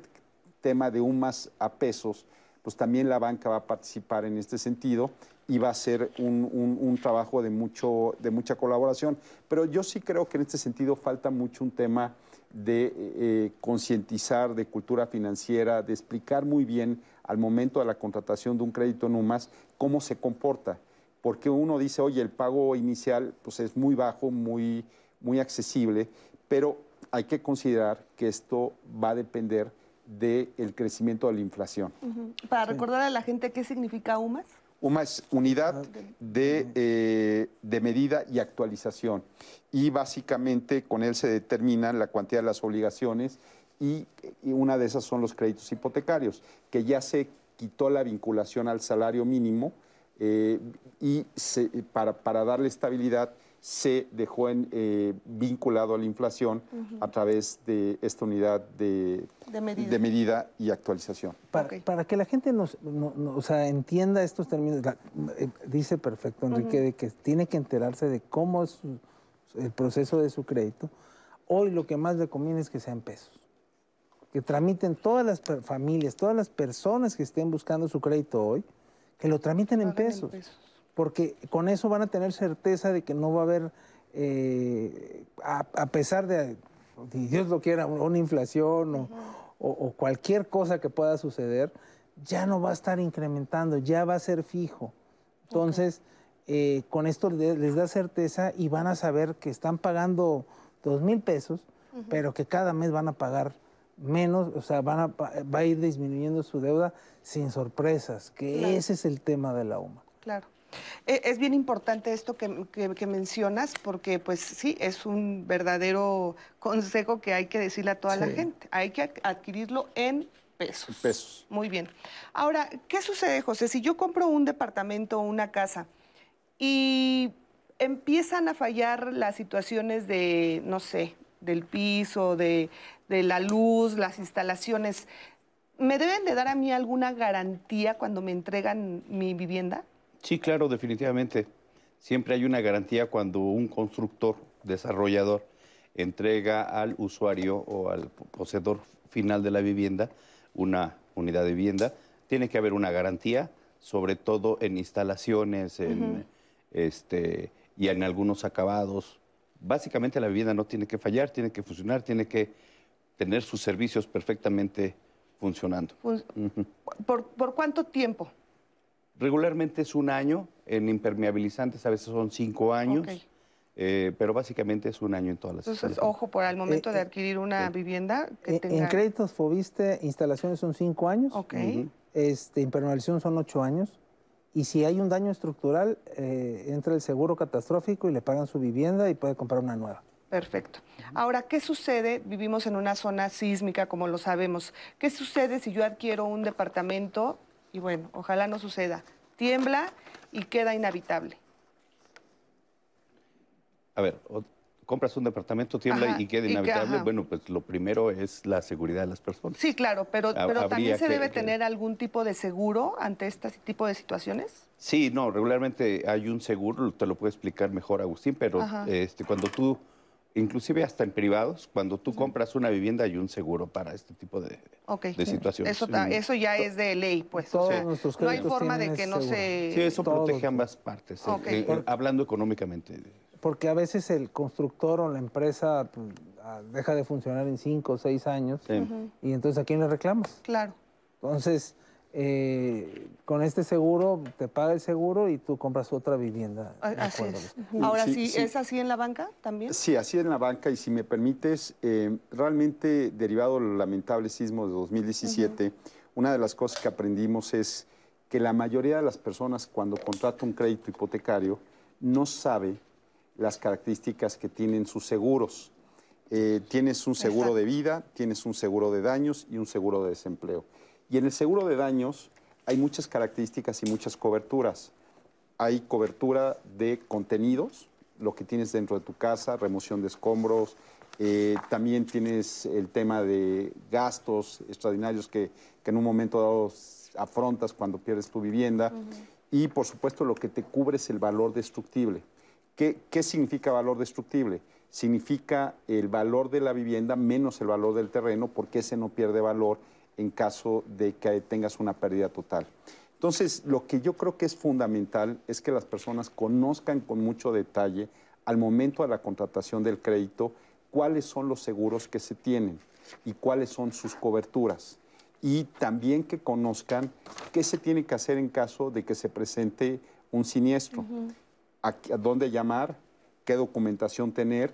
tema de UMAS a pesos, pues también la banca va a participar en este sentido y va a ser un, un, un, trabajo de, mucho, de mucha colaboración. Pero yo sí creo que en este sentido falta mucho un tema de eh, concientizar, de cultura financiera, de explicar muy bien al momento de la contratación de un crédito en UMAS cómo se comporta. Porque uno dice, oye, el pago inicial pues es muy bajo, muy, muy accesible, pero hay que considerar que esto va a depender del crecimiento de la inflación. Uh -huh. Para sí. recordar a la gente qué significa UMAS. UMA es unidad de, eh, de, medida y actualización. Y básicamente con él se determina la cuantía de las obligaciones y, y, una de esas son los créditos hipotecarios, que ya se quitó la vinculación al salario mínimo eh, y se, para, para darle estabilidad se dejó en, eh, vinculado a la inflación uh -huh. a través de esta unidad de, de, medida. de medida. y actualización. Para, okay. para que la gente nos, no, no, o sea, entienda estos términos, la, eh, dice perfecto Enrique, uh -huh. de que tiene que enterarse de cómo es su, el proceso de su crédito. Hoy lo que más le conviene es que sea en pesos. Que tramiten todas las familias, todas las personas que estén buscando su crédito hoy, que lo tramiten en pesos. en pesos porque con eso van a tener certeza de que no va a haber, eh, a, a, pesar de, si Dios lo quiera, una inflación o, -huh. o, o, cualquier cosa que pueda suceder, ya no va a estar incrementando, ya va a ser fijo. Entonces, okay. eh, con esto les da certeza y van a saber que están pagando dos mil pesos, uh -huh. pero que cada mes van a pagar menos, o sea, van a, va a ir disminuyendo su deuda sin sorpresas, que claro. ese es el tema de la UMA. Claro. Eh, es bien importante esto que, que, que, mencionas porque pues sí, es un verdadero consejo que hay que decirle a toda sí. la gente. Hay que adquirirlo en pesos. Pesos. Muy bien. Ahora, ¿qué sucede, José? Si yo compro un departamento o una casa y empiezan a fallar las situaciones de, no sé, del piso, de, de la luz, las instalaciones, ¿me deben de dar a mí alguna garantía cuando me entregan mi vivienda? Sí, claro, definitivamente. Siempre hay una garantía cuando un constructor, desarrollador, entrega al usuario o al poseedor final de la vivienda una unidad de vivienda. Tiene que haber una garantía, sobre todo en instalaciones en, uh -huh. este, y en algunos acabados. Básicamente la vivienda no tiene que fallar, tiene que funcionar, tiene que tener sus servicios perfectamente funcionando. Uh -huh. ¿Por, ¿Por cuánto tiempo? Regularmente es un año, en impermeabilizantes a veces son cinco años. Okay. Eh, pero básicamente es un año en todas las Entonces, ojo, por el momento Eh, de eh, adquirir una vivienda que En, tenga... en créditos Fobiste, instalaciones son cinco años. Ok. Este, impermeabilización son ocho años. Y si hay un daño estructural, eh, entra el seguro catastrófico y le pagan su vivienda y puede comprar una nueva. Perfecto. Ahora, ¿qué sucede? Vivimos en una zona sísmica, como lo sabemos. ¿Qué sucede si yo adquiero un departamento y bueno, ojalá no suceda? Tiembla y queda inhabitable. A ver, compras un departamento, tiembla Ajá, y queda y que- inhabitable. bueno, pues lo primero es la seguridad de las personas. Sí, claro, pero, pero también se que- debe que- tener algún tipo de seguro ante este tipo de situaciones. Sí, no, regularmente hay un seguro, te lo puede explicar mejor Agustín, pero Ajá. este, cuando tú, inclusive hasta en privados, cuando tú compras una vivienda hay un seguro para este tipo de, de situaciones. Eso, ta- Mm. eso ya es de ley, pues. o Todos sea, nuestros no hay forma de tienen que no seguro. se... Sí, eso Todos, protege ambas partes, eh, eh, hablando económicamente. Porque a veces el constructor o la empresa pues, ah, deja de funcionar en cinco o seis años. Sí. Y entonces, ¿a quién le reclamas? Claro. Entonces, eh, con este seguro, te paga el seguro y tú compras otra vivienda. Así es. Ahora Sí, sí, sí. ¿es así en la banca también? Sí, así en la banca y si me permites, eh, realmente derivado del lamentable sismo de 2017, una de las cosas que aprendimos es que la mayoría de las personas cuando contrata un crédito hipotecario no sabe las características que tienen sus seguros. Eh, tienes un seguro de vida, tienes un seguro de daños y un seguro de desempleo. Y en el seguro de daños hay muchas características y muchas coberturas hay cobertura de contenidos, lo que tienes dentro de tu casa, remoción de escombros, eh, también tienes el tema de gastos extraordinarios que, que en un momento dado afrontas cuando pierdes tu vivienda y por supuesto lo que te cubre es el valor destructible. ¿Qué, qué significa valor destructible? Significa el valor de la vivienda menos el valor del terreno porque ese no pierde valor en caso de que tengas una pérdida total. Entonces, lo que yo creo que es fundamental es que las personas conozcan con mucho detalle al momento de la contratación del crédito cuáles son los seguros que se tienen y cuáles son sus coberturas. Y también que conozcan qué se tiene que hacer en caso de que se presente un siniestro, a, a dónde llamar, qué documentación tener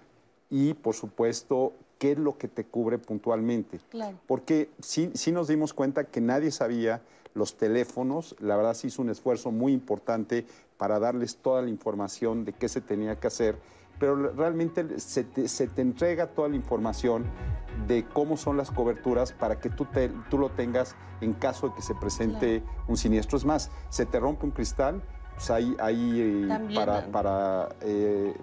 y, por supuesto, qué es lo que te cubre puntualmente. Claro. Porque sí, sí nos dimos cuenta que nadie sabía los teléfonos, la verdad se hizo un esfuerzo muy importante para darles toda la información de qué se tenía que hacer, pero realmente se te, se te entrega toda la información de cómo son las coberturas para que tú, te- tú lo tengas en caso de que se presente un siniestro. Es más, se te rompe un cristal, pues hay, hay, eh, para, eh,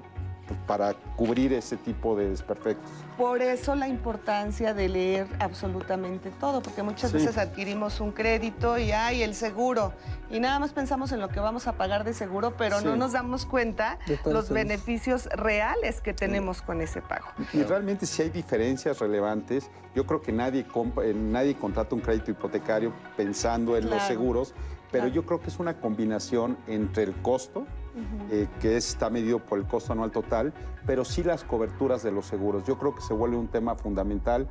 para cubrir ese tipo de desperfectos. Por eso la importancia de leer absolutamente todo, porque muchas Sí. veces adquirimos un crédito y hay el seguro y nada más pensamos en lo que vamos a pagar de seguro, pero no Sí. nos damos cuenta el los beneficios reales que tenemos con ese pago. Y realmente si hay diferencias relevantes, yo creo que nadie, eh, nadie contrata un crédito hipotecario pensando en los Claro, seguros, pero claro. yo creo que es una combinación entre el costo, eh, que está medido por el costo anual total, pero sí las coberturas de los seguros. Yo creo que se vuelve un tema fundamental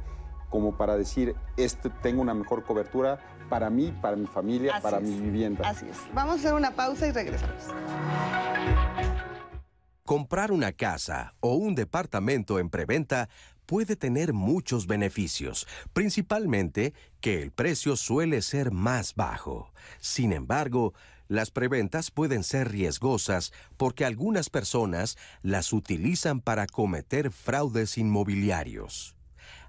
como para decir, este, tengo una mejor cobertura para mí, para mi familia, Así para es. mi vivienda. Así es. Vamos a hacer una pausa y regresamos. Comprar una casa o un departamento en preventa puede tener muchos beneficios, principalmente que el precio suele ser más bajo. Sin embargo, las preventas pueden ser riesgosas porque algunas personas las utilizan para cometer fraudes inmobiliarios.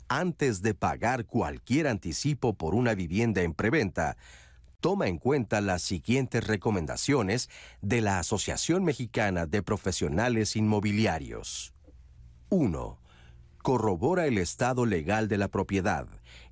Antes de pagar cualquier anticipo por una vivienda en preventa, toma en cuenta las siguientes recomendaciones de la Asociación Mexicana de Profesionales Inmobiliarios. 1. Corrobora el estado legal de la propiedad.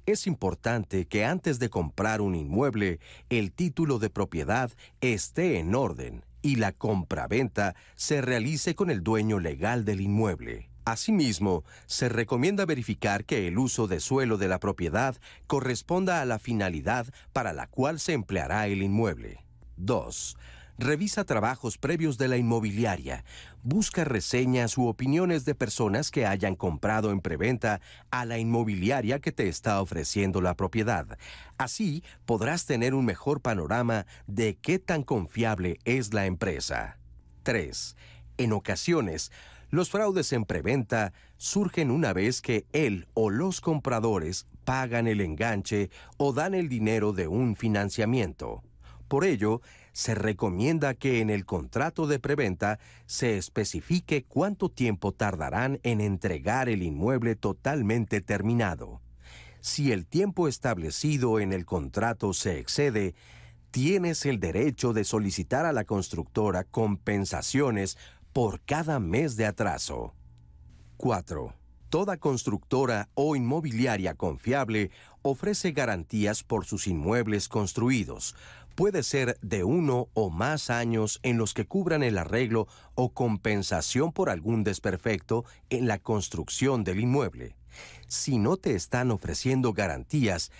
Es importante que antes de comprar un inmueble, el título de propiedad esté en orden y la compraventa se realice con el dueño legal del inmueble. Asimismo, se recomienda verificar que el uso de suelo de la propiedad corresponda a la finalidad para la cual se empleará el inmueble. 2. Revisa trabajos previos de la inmobiliaria. Busca reseñas u opiniones de personas que hayan comprado en preventa a la inmobiliaria que te está ofreciendo la propiedad. Así podrás tener un mejor panorama de qué tan confiable es la empresa. 3. En ocasiones, Los fraudes en preventa surgen una vez que él o los compradores pagan el enganche o dan el dinero de un financiamiento. Por ello, se recomienda que en el contrato de preventa se especifique cuánto tiempo tardarán en entregar el inmueble totalmente terminado. Si el tiempo establecido en el contrato se excede, tienes el derecho de solicitar a la constructora compensaciones por cada mes de atraso. 4. Toda constructora o inmobiliaria confiable ofrece garantías por sus inmuebles construidos, puede ser de uno o más años en los que cubran el arreglo o compensación por algún desperfecto en la construcción del inmueble. Si no te están ofreciendo garantías,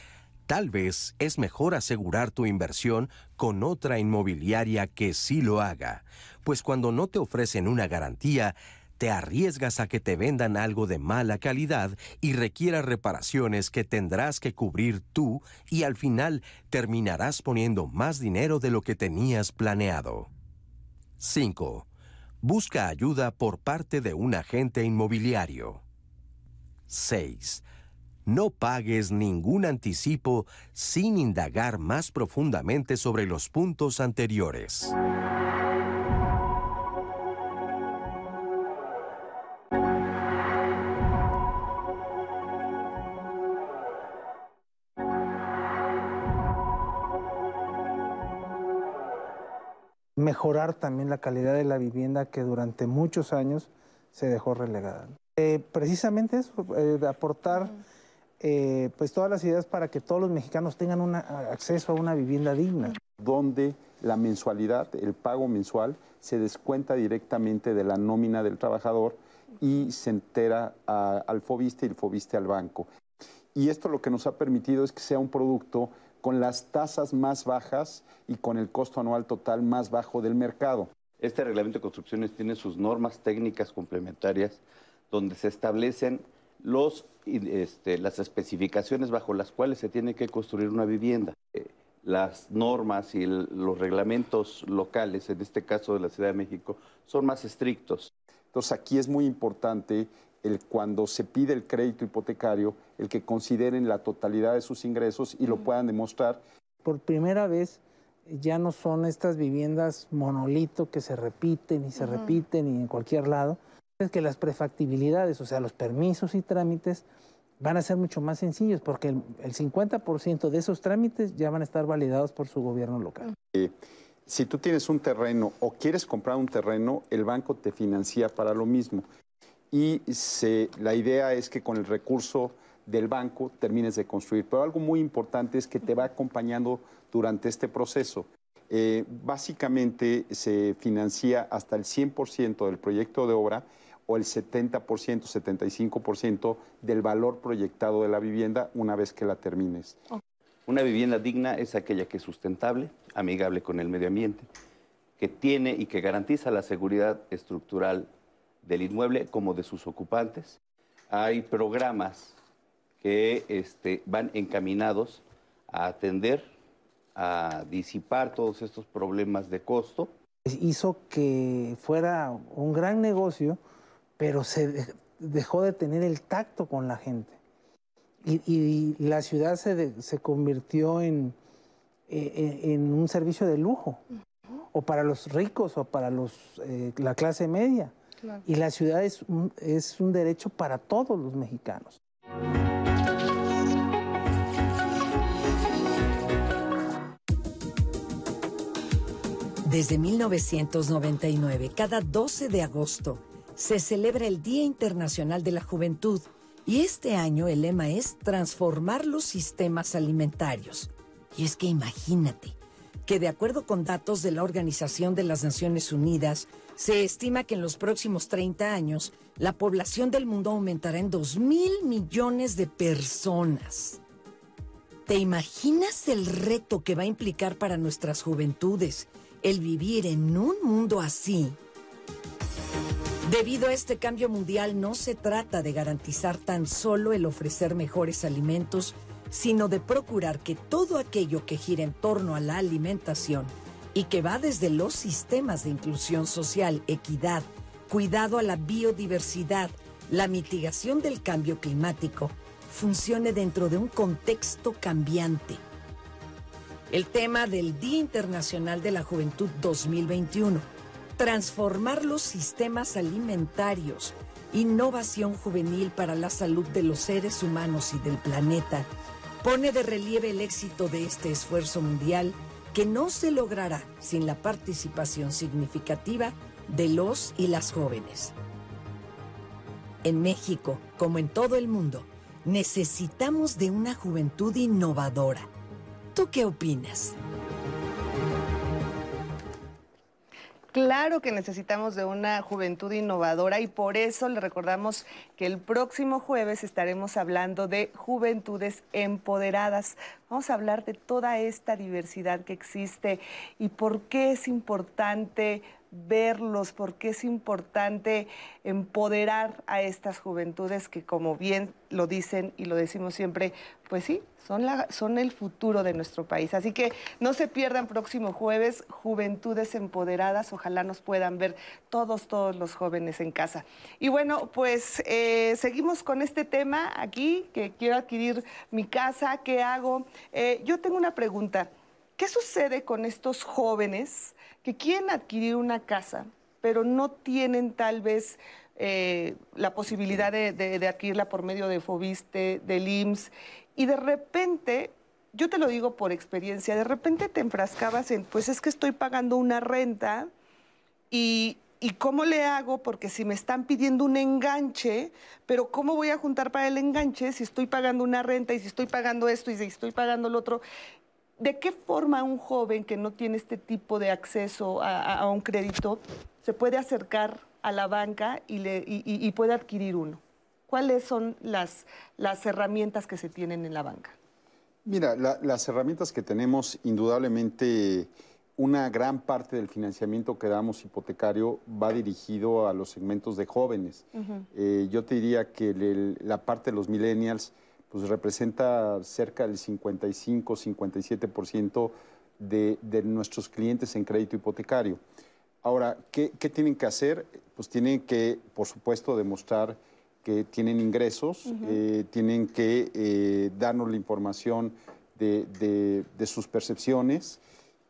tal vez es mejor asegurar tu inversión con otra inmobiliaria que sí lo haga, pues cuando no te ofrecen una garantía, te arriesgas a que te vendan algo de mala calidad y requiera reparaciones que tendrás que cubrir tú y al final terminarás poniendo más dinero de lo que tenías planeado. 5. Busca ayuda por parte de un agente inmobiliario. 6. No pagues ningún anticipo sin indagar más profundamente sobre los puntos anteriores. Mejorar también la calidad de la vivienda que durante muchos años se dejó relegada. Eh, precisamente eso, eh, aportar eh, pues todas las ideas para que todos los mexicanos tengan una, acceso a una vivienda digna. Donde la mensualidad, el pago mensual, se descuenta directamente de la nómina del trabajador y se entera al FOBISTE y el FOBISTE al banco. Y esto lo que nos ha permitido es que sea un producto con las tasas más bajas y con el costo anual total más bajo del mercado. Este reglamento de construcciones tiene sus normas técnicas complementarias donde se establecen los, este, las especificaciones bajo las cuales se tiene que construir una vivienda. Eh, las normas y los reglamentos locales, en este caso de la Ciudad de México, son más estrictos. Entonces aquí es muy importante el, cuando se pide el crédito hipotecario, el que consideren la totalidad de sus ingresos y lo puedan demostrar. Por primera vez ya no son estas viviendas monolito que se repiten y se repiten y en cualquier lado. Es que las prefactibilidades, o sea, los permisos y trámites, van a ser mucho más sencillos porque el, 50% de esos trámites ya van a estar validados por su gobierno local. Eh, si tú tienes un terreno o quieres comprar un terreno, el banco te financia para lo mismo y la idea es que con el recurso del banco termines de construir. Pero algo muy importante es que te va acompañando durante este proceso. Eh, básicamente se financia hasta el 100% del proyecto de obra o el 70%, 75% del valor proyectado de la vivienda una vez que la termines. Una vivienda digna es aquella que es sustentable, amigable con el medio ambiente, que tiene y que garantiza la seguridad estructural del inmueble como de sus ocupantes. Hay programas que este, van encaminados a atender, a disipar todos estos problemas de costo. Hizo que fuera un gran negocio, pero se dejó de tener el tacto con la gente. Y, la ciudad se, se convirtió en, e, e, en, un servicio de lujo, o para los ricos o para los, eh, la clase media. Y la ciudad es un, es un derecho para todos los mexicanos. Desde 1999, cada 12 de agosto, se celebra el Día Internacional de la Juventud y este año el lema es transformar los sistemas alimentarios. Y es que imagínate que de acuerdo con datos de la Organización de las Naciones Unidas, se estima que en los próximos 30 años la población del mundo aumentará en 2 mil millones de personas. ¿Te imaginas el reto que va a implicar para nuestras juventudes el vivir en un mundo así? Debido a este cambio mundial no se trata de garantizar tan solo el ofrecer mejores alimentos, sino de procurar que todo aquello que gira en torno a la alimentación y que va desde los sistemas de inclusión social, equidad, cuidado a la biodiversidad, la mitigación del cambio climático, funcione dentro de un contexto cambiante. El tema del Día Internacional de la Juventud 2021, transformar los sistemas alimentarios, innovación juvenil para la salud de los seres humanos y del planeta, pone de relieve el éxito de este esfuerzo mundial que no se logrará sin la participación significativa de los y las jóvenes. En México, como en todo el mundo, necesitamos de una juventud innovadora. ¿Tú qué opinas? Claro que necesitamos de una juventud innovadora y por eso le recordamos que el próximo jueves estaremos hablando de juventudes empoderadas. Vamos a hablar de toda esta diversidad que existe y por qué es importante verlos, porque es importante empoderar a estas juventudes que, como bien lo dicen y lo decimos siempre, pues sí, son, la, son el futuro de nuestro país. Así que no se pierdan próximo jueves, Juventudes Empoderadas. Ojalá nos puedan ver todos, todos los jóvenes en casa. Y bueno, pues eh, seguimos con este tema aquí, que quiero adquirir mi casa, ¿qué hago? Eh, yo tengo una pregunta. ¿Qué sucede con estos jóvenes que quieren adquirir una casa, pero no tienen tal vez eh, la posibilidad de, adquirirla por medio de Fobiste, del IMSS, y de repente, yo te lo digo por experiencia, de repente te enfrascabas en, pues es que estoy pagando una renta y, ¿Y cómo le hago? Porque si me están pidiendo un enganche, pero ¿cómo voy a juntar para el enganche si estoy pagando una renta y si estoy pagando esto y si estoy pagando lo otro? ¿De qué forma un joven que no tiene este tipo de acceso a, un crédito se puede acercar a la banca y, le, puede adquirir uno? ¿Cuáles son las, las herramientas que se tienen en la banca? Mira, las herramientas que tenemos, indudablemente, una gran parte del financiamiento que damos hipotecario va dirigido a los segmentos de jóvenes. Eh, yo te diría que la parte de los millennials pues representa cerca del 55-57% de, de nuestros clientes en crédito hipotecario. Ahora, ¿qué, tienen que hacer? Pues tienen que, por supuesto, demostrar que tienen ingresos, eh, tienen que eh, darnos la información de, sus percepciones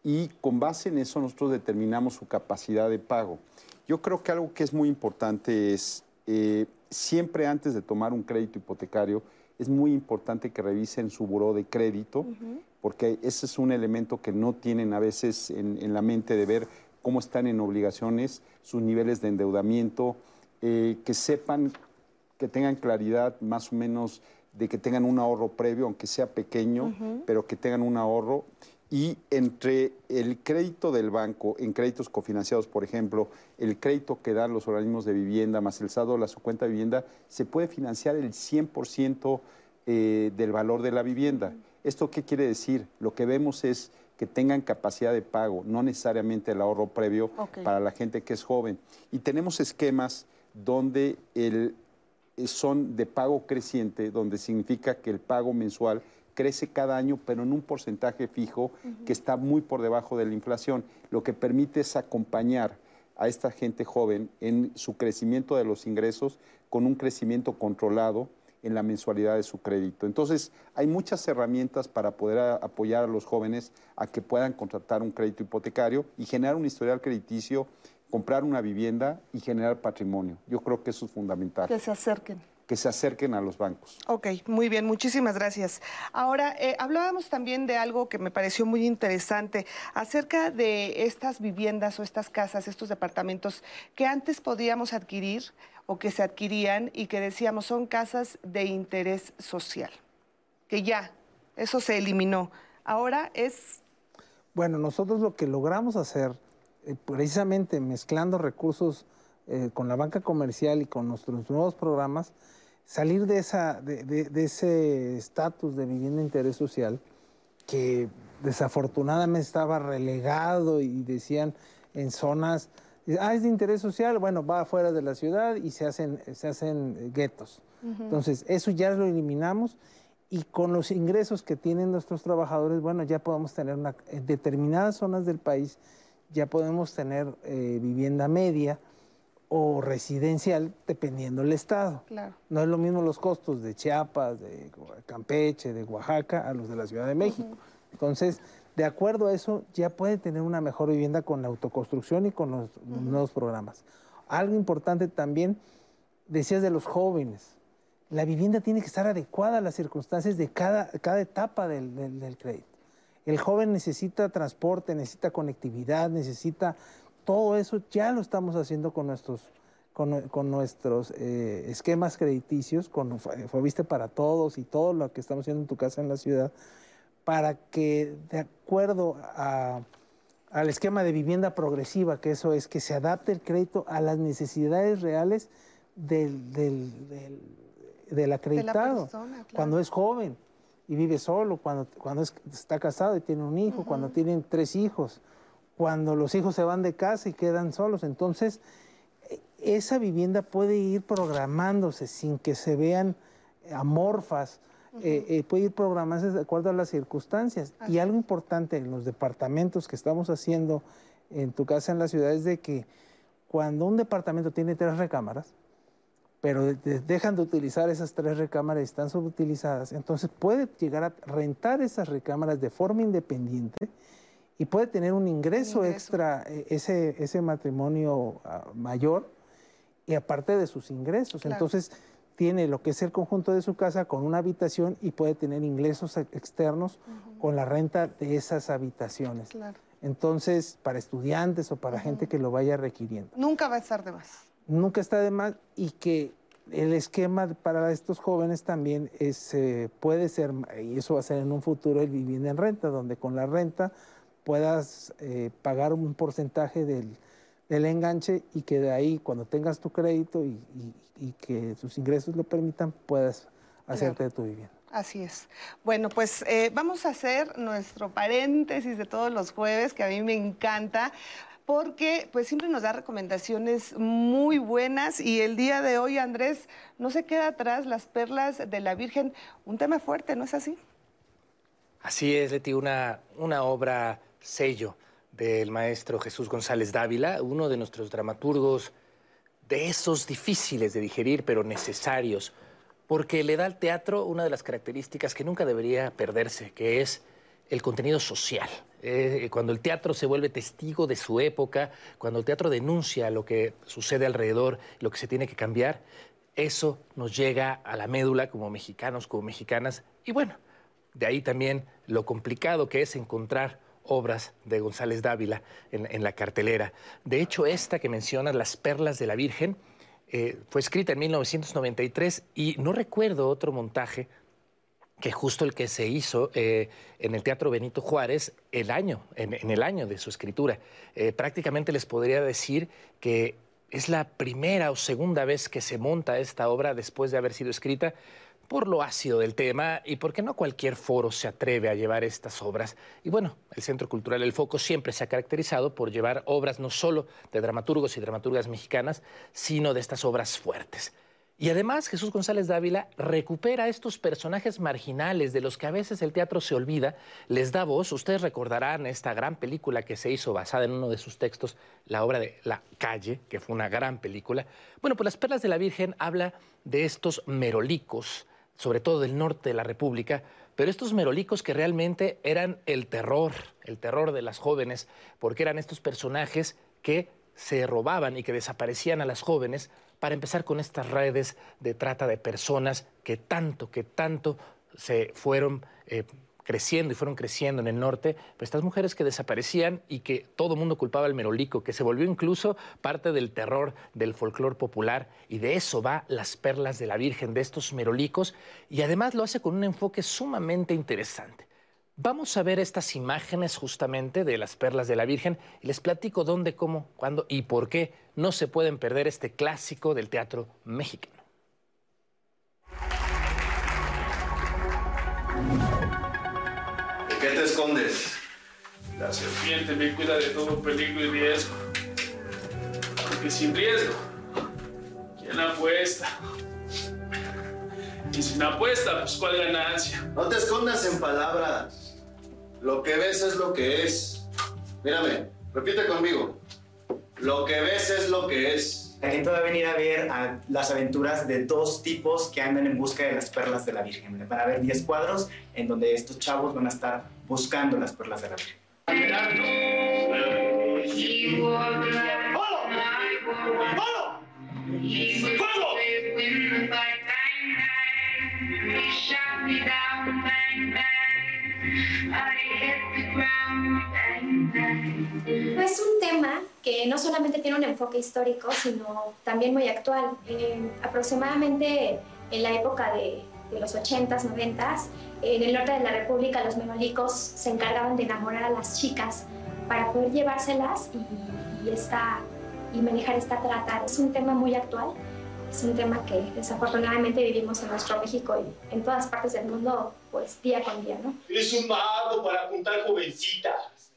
y con base en eso nosotros determinamos su capacidad de pago. Yo creo que algo que es muy importante es eh, siempre antes de tomar un crédito hipotecario, es muy importante que revisen su buró de crédito, porque ese es un elemento que no tienen a veces en, la mente de ver cómo están en obligaciones, sus niveles de endeudamiento, eh, que sepan, que tengan claridad más o menos de que tengan un ahorro previo, aunque sea pequeño, pero que tengan un ahorro y entre el crédito del banco en créditos cofinanciados, por ejemplo, el crédito que dan los organismos de vivienda más el saldo de la su cuenta de vivienda, se puede financiar el 100% eh, del valor de la vivienda. ¿Esto qué quiere decir? Lo que vemos es que tengan capacidad de pago, no necesariamente el ahorro previo para la gente que es joven. Y tenemos esquemas donde el, son de pago creciente, donde significa que el pago mensual crece cada año, pero en un porcentaje fijo que está muy por debajo de la inflación. Lo que permite es acompañar a esta gente joven en su crecimiento de los ingresos con un crecimiento controlado en la mensualidad de su crédito. Entonces, hay muchas herramientas para poder apoyar a los jóvenes a que puedan contratar un crédito hipotecario y generar un historial crediticio, comprar una vivienda y generar patrimonio. Yo creo que eso es fundamental. Que se acerquen que se acerquen a los bancos. Ok, muy bien, muchísimas gracias. Ahora, eh, hablábamos también de algo que me pareció muy interesante, acerca de estas viviendas o estas casas, estos departamentos que antes podíamos adquirir o que se adquirían y que decíamos son casas de interés social, que ya, eso se eliminó. Ahora es... Bueno, nosotros lo que logramos hacer, eh, precisamente mezclando recursos eh, con la banca comercial y con nuestros nuevos programas, salir de, esa, de, ese estatus de vivienda de interés social que desafortunadamente estaba relegado y decían en zonas, ah, es de interés social, bueno, va afuera de la ciudad y se hacen, se hacen guetos. Entonces, eso ya lo eliminamos y con los ingresos que tienen nuestros trabajadores, bueno, ya podemos tener una, en determinadas zonas del país, ya podemos tener eh, vivienda media, o residencial, dependiendo del estado. Claro. No es lo mismo los costos de Chiapas, de Campeche, de Oaxaca, a los de la Ciudad de México. Entonces, de acuerdo a eso, ya puede tener una mejor vivienda con la autoconstrucción y con los nuevos programas. Algo importante también, decías de los jóvenes. La vivienda tiene que estar adecuada a las circunstancias de cada, cada etapa del, del crédito. El joven necesita transporte, necesita conectividad, necesita todo eso ya lo estamos haciendo con nuestros, con, nuestros eh, esquemas crediticios, con Fobiste para Todos y todo lo que estamos haciendo en tu casa en la ciudad, para que de acuerdo al esquema de vivienda progresiva, que eso es que se adapte el crédito a las necesidades reales del, del, acreditado, cuando es joven y vive solo, cuando, cuando está casado y tiene un hijo, cuando tienen tres hijos cuando los hijos se van de casa y quedan solos. Entonces, esa vivienda puede ir programándose sin que se vean amorfas, eh, eh, puede ir programándose de acuerdo a las circunstancias. Y algo importante en los departamentos que estamos haciendo en tu casa en la ciudad es de que cuando un departamento tiene tres recámaras, pero dejan de utilizar esas tres recámaras y están subutilizadas, entonces puede llegar a rentar esas recámaras de forma independiente y puede tener un ingreso, extra eh, ese, ese matrimonio ah, mayor y aparte de sus ingresos. Entonces tiene lo que es el conjunto de su casa con una habitación y puede tener ingresos externos con la renta de esas habitaciones. Entonces, para estudiantes o para gente que lo vaya requiriendo. Nunca va a estar de más. Nunca está de más y que el esquema para estos jóvenes también es, eh, puede ser, y eso va a ser en un futuro, el vivienda en renta, donde con la renta puedas eh, pagar un porcentaje del, enganche y que de ahí, cuando tengas tu crédito y, que tus ingresos lo permitan, puedas hacerte de tu vivienda. Así es. Bueno, pues eh, vamos a hacer nuestro paréntesis de todos los jueves, que a mí me encanta porque pues siempre nos da recomendaciones muy buenas y el día de hoy Andrés no se queda atrás las perlas de la Virgen, un tema fuerte, ¿no es así? Así es, Leti, una, una obra sello del maestro Jesús González Dávila, uno de nuestros dramaturgos de esos difíciles de digerir, pero necesarios, porque le da al teatro una de las características que nunca debería perderse, que es el contenido social. Eh, cuando el teatro se vuelve testigo de su época, cuando el teatro denuncia lo que sucede alrededor, lo que se tiene que cambiar, eso nos llega a la médula como mexicanos, como mexicanas, y bueno, de ahí también lo complicado que es encontrar obras de González Dávila en, la cartelera. De hecho, esta que mencionas, Las Perlas de la Virgen, eh, fue escrita en 1993 y no recuerdo otro montaje que justo el que se hizo eh, en el Teatro Benito Juárez el año, en, el año de su escritura. Eh, prácticamente les podría decir que es la primera o segunda vez que se monta esta obra después de haber sido escrita por lo ácido del tema y porque no cualquier foro se atreve a llevar estas obras. Y bueno, el Centro Cultural El Foco siempre se ha caracterizado por llevar obras no solo de dramaturgos y dramaturgas mexicanas, sino de estas obras fuertes. Y además Jesús González Dávila recupera estos personajes marginales de los que a veces el teatro se olvida, les da voz. Ustedes recordarán esta gran película que se hizo basada en uno de sus textos, la obra de La calle, que fue una gran película. Bueno, pues Las Perlas de la Virgen habla de estos merolicos, sobre todo del norte de la República, pero estos merolicos que realmente eran el terror, el terror de las jóvenes, porque eran estos personajes que se robaban y que desaparecían a las jóvenes para empezar con estas redes de trata de personas que tanto, que tanto se fueron eh, creciendo y fueron creciendo en el norte, estas mujeres que desaparecían y que todo el mundo culpaba al merolico, que se volvió incluso parte del terror del folclore popular, y de eso va Las Perlas de la Virgen, de estos merolicos, y además lo hace con un enfoque sumamente interesante. Vamos a ver estas imágenes justamente de las perlas de la Virgen y les platico dónde, cómo, cuándo y por qué no se pueden perder este clásico del teatro mexicano. Qué te escondes? La serpiente me cuida de todo peligro y riesgo. Aunque sin riesgo, ¿quién apuesta? Y sin apuesta, pues cuál ganancia. No te escondas en palabras. Lo que ves es lo que es. Mírame, repite conmigo. Lo que ves es lo que es. La gente va a venir a ver a las aventuras de dos tipos que andan en busca de las perlas de la Virgen. Van a haber 10 cuadros en donde estos chavos van a estar buscando las perlas de la. Es un tema que no solamente tiene un enfoque histórico, sino también muy actual. Eh, aproximadamente en la época de, de los 80s, 90s, en el norte de la República los memolicos se encargaban de enamorar a las chicas para poder llevárselas y, y, esta, y manejar esta trata. Es un tema muy actual, es un tema que desafortunadamente vivimos en nuestro México y en todas partes del mundo, pues día con día, ¿no? Es un mago para juntar jovencitas,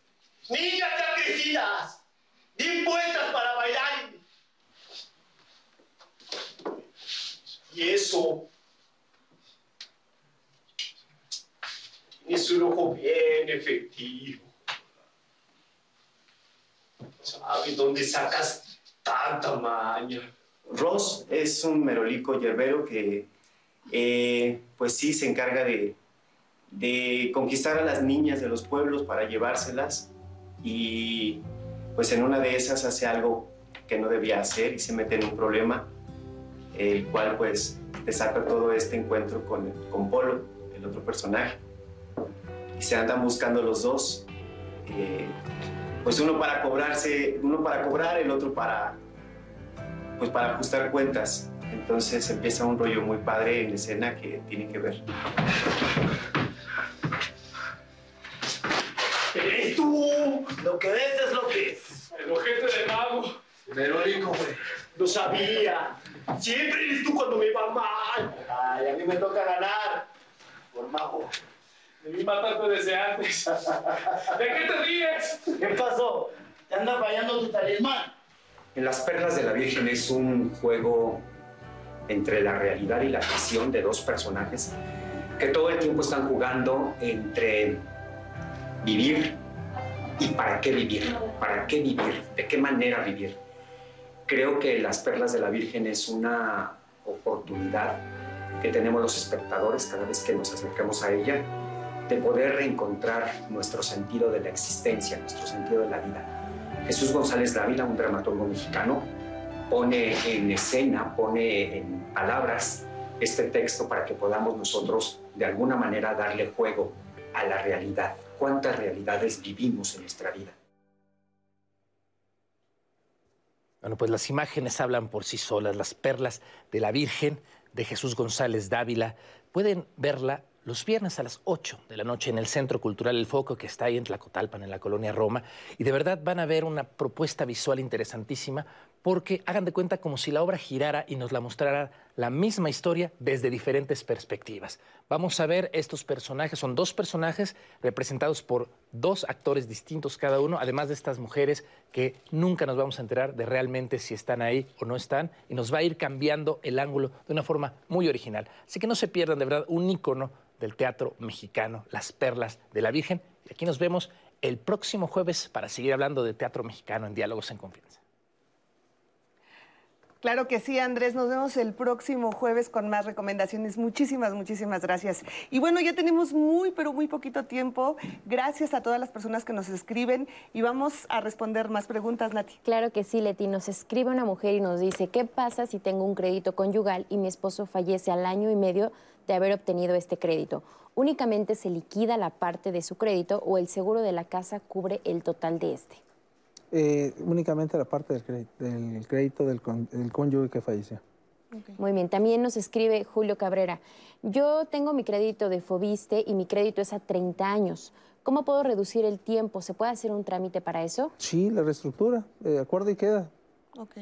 niñas ya crecidas, bien puestas para bailar. Y eso es un ojo bien efectivo. ¿Sabes dónde sacas tanta maña? Ross es un merolico yerbero que, eh, pues sí, se encarga de, de conquistar a las niñas de los pueblos para llevárselas y pues en una de esas hace algo que no debía hacer y se mete en un problema, el cual pues desata todo este encuentro con, con Polo, el otro personaje. Y se andan buscando los dos, eh, pues uno para cobrarse, uno para cobrar, el otro para, pues para ajustar cuentas. Entonces empieza un rollo muy padre en la escena que tienen que ver. ¡Eres tú! Lo que ves es lo que es. El ojete de mago. Verónico, güey. Lo sabía. Siempre eres tú cuando me va mal. Ay, a mí me toca ganar. Por mago. Debí matarte desde antes. ¿De qué te ríes? ¿Qué pasó? ¿Te anda fallando tu talismán? En Las Perlas de la Virgen es un juego entre la realidad y la ficción de dos personajes que todo el tiempo están jugando entre vivir y para qué vivir, para qué vivir, de qué manera vivir. Creo que Las Perlas de la Virgen es una oportunidad que tenemos los espectadores cada vez que nos acercamos a ella de poder reencontrar nuestro sentido de la existencia, nuestro sentido de la vida. Jesús González Dávila, un dramaturgo mexicano, pone en escena, pone en palabras este texto para que podamos nosotros de alguna manera darle juego a la realidad. ¿Cuántas realidades vivimos en nuestra vida? Bueno, pues las imágenes hablan por sí solas, las perlas de la Virgen de Jesús González Dávila. Pueden verla los viernes a las 8 de la noche en el Centro Cultural El Foco, que está ahí en Tlacotalpan, en la colonia Roma. Y de verdad van a ver una propuesta visual interesantísima, porque hagan de cuenta como si la obra girara y nos la mostrara la misma historia desde diferentes perspectivas. Vamos a ver estos personajes, son dos personajes representados por dos actores distintos cada uno, además de estas mujeres que nunca nos vamos a enterar de realmente si están ahí o no están, y nos va a ir cambiando el ángulo de una forma muy original. Así que no se pierdan de verdad un ícono del teatro mexicano, Las Perlas de la Virgen. Y aquí nos vemos el próximo jueves para seguir hablando de teatro mexicano en Diálogos en Confianza. Claro que sí, Andrés. Nos vemos el próximo jueves con más recomendaciones. Muchísimas, muchísimas gracias. Y bueno, ya tenemos muy, pero muy poquito tiempo. Gracias a todas las personas que nos escriben y vamos a responder más preguntas, Nati. Claro que sí, Leti. Nos escribe una mujer y nos dice, ¿qué pasa si tengo un crédito conyugal y mi esposo fallece al año y medio de haber obtenido este crédito? ¿Únicamente se liquida la parte de su crédito o el seguro de la casa cubre el total de este? Eh, únicamente la parte del crédito del, crédito del, con, del cónyuge que falleció. Okay. Muy bien, también nos escribe Julio Cabrera. Yo tengo mi crédito de Fobiste y mi crédito es a 30 años. ¿Cómo puedo reducir el tiempo? ¿Se puede hacer un trámite para eso? Sí, la reestructura, eh, acuerdo y queda. Ok.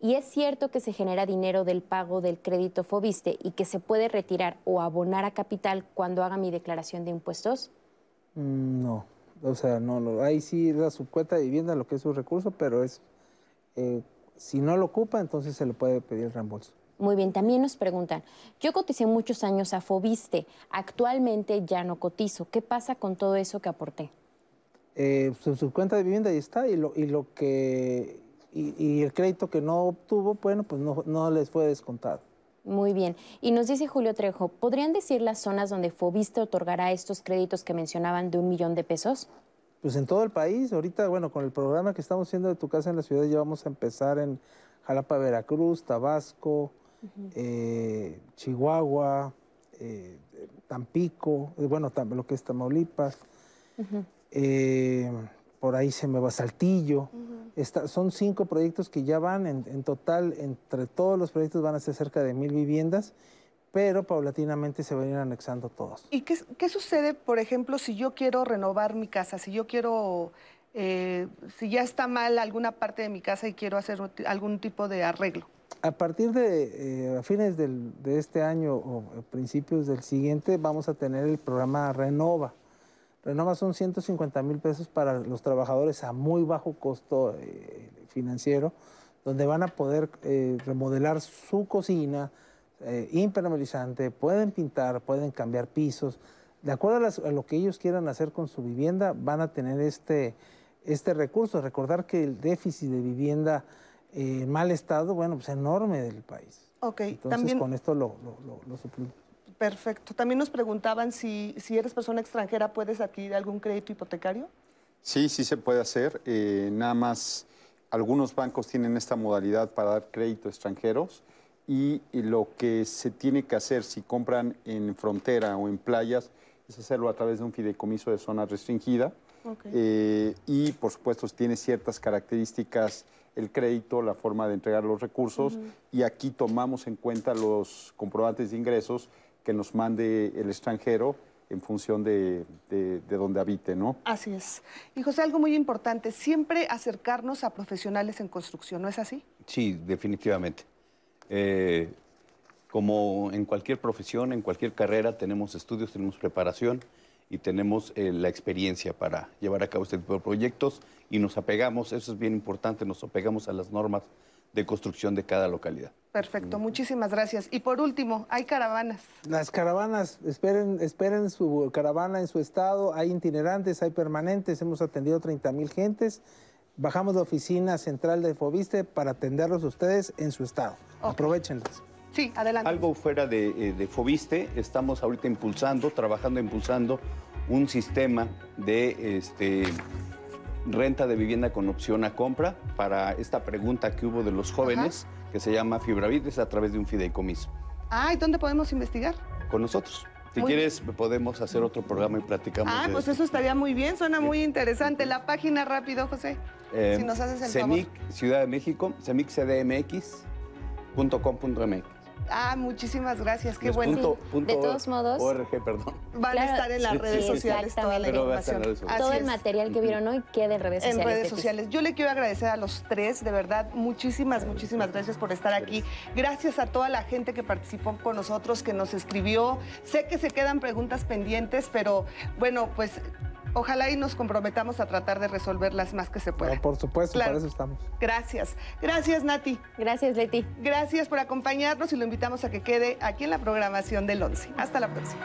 ¿Y es cierto que se genera dinero del pago del crédito Fobiste y que se puede retirar o abonar a capital cuando haga mi declaración de impuestos? Mm, no. O sea, no, no, ahí sí da su cuenta de vivienda, lo que es su recurso, pero es, eh, si no lo ocupa, entonces se le puede pedir reembolso. Muy bien, también nos preguntan, yo coticé muchos años a Fobiste, actualmente ya no cotizo, ¿qué pasa con todo eso que aporté? Eh, su, su, cuenta de vivienda ahí está y lo, y lo que y, y el crédito que no obtuvo, bueno, pues no, no les fue descontado. Muy bien. Y nos dice Julio Trejo, ¿podrían decir las zonas donde Fobiste otorgará estos créditos que mencionaban de un millón de pesos? Pues en todo el país, ahorita, bueno, con el programa que estamos haciendo de Tu Casa en la Ciudad, ya vamos a empezar en Jalapa, Veracruz, Tabasco, eh, Chihuahua, eh, Tampico, eh, bueno, tam- lo que es Tamaulipas, eh, por ahí se me va Saltillo. Está- son cinco proyectos que ya van, en, en total, entre todos los proyectos van a ser cerca de mil viviendas, pero paulatinamente se van a ir anexando todos. ¿Y qué, qué sucede, por ejemplo, si yo quiero renovar mi casa, si yo quiero, eh, si ya está mal alguna parte de mi casa y quiero hacer algún tipo de arreglo? A partir de eh, a fines del- de este año o principios del siguiente vamos a tener el programa Renova. Renova son 150 mil pesos para los trabajadores a muy bajo costo eh, financiero, donde van a poder eh, remodelar su cocina, eh, impermeabilizante, pueden pintar, pueden cambiar pisos. De acuerdo a, las- a lo que ellos quieran hacer con su vivienda, van a tener este, este recurso. Recordar que el déficit de vivienda en mal estado, bueno, pues enorme del país. Ok, Entonces también, con esto lo, lo, lo- lo suplimos. Perfecto. También nos preguntaban si, si eres persona extranjera, ¿puedes adquirir algún crédito hipotecario? Sí, sí se puede hacer. eh, nada más, algunos bancos tienen esta modalidad para dar crédito a extranjeros y, lo que se tiene que hacer si compran en frontera o en playas es hacerlo a través de un fideicomiso de zona restringida. Eh, y por supuesto tiene ciertas características el crédito, la forma de entregar los recursos y aquí tomamos en cuenta los comprobantes de ingresos que nos mande el extranjero en función de, de, de donde habite, ¿no? Así es. Y José, algo muy importante, siempre acercarnos a profesionales en construcción, ¿no es así? Sí, definitivamente. Eh, como en cualquier profesión, en cualquier carrera, tenemos estudios, tenemos preparación y tenemos eh, la experiencia para llevar a cabo este tipo de proyectos y nos apegamos, eso es bien importante, nos apegamos a las normas de construcción de cada localidad. Perfecto, muchísimas gracias. Y por último, hay caravanas. Las caravanas, esperen, esperen su caravana en su estado, hay itinerantes, hay permanentes, hemos atendido 30 mil gentes, bajamos la oficina central de Fobiste para atenderlos a ustedes en su estado. Aprovechenlas. Sí, adelante. Algo fuera de, eh, de Fobiste, estamos ahorita impulsando, trabajando, impulsando un sistema de este, renta de vivienda con opción a compra para esta pregunta que hubo de los jóvenes, que se llama Fibravit, es a través de un fideicomiso. Ah, ¿y dónde podemos investigar? Con nosotros. Si Muy quieres, podemos hacer otro programa y platicamos Ah, de pues eso estaría muy bien, suena muy interesante. La página rápido, José. Eh, si nos haces el CEMIC, Ciudad de México, cemiccdmx.com.mx. Ah, muchísimas gracias, qué bueno. punto- punto de todos modos- ORG, perdón. Van Claro, a estar en las sí, redes sí, sí. sociales toda la en información. redes. Todo el material que vieron hoy queda en redes En sociales. redes Leti. sociales. Yo le quiero agradecer a los tres, de verdad, muchísimas, muchísimas gracias por estar aquí. Gracias a toda la gente que participó con nosotros, que nos escribió. Sé que se quedan preguntas pendientes, pero bueno, pues ojalá y nos comprometamos a tratar de resolverlas más que se pueda. No, por supuesto, Claro. para eso estamos. Gracias. Gracias, Nati. Gracias, Leti. Gracias por acompañarnos y lo invitamos a que quede aquí en la programación del 11. Hasta la próxima.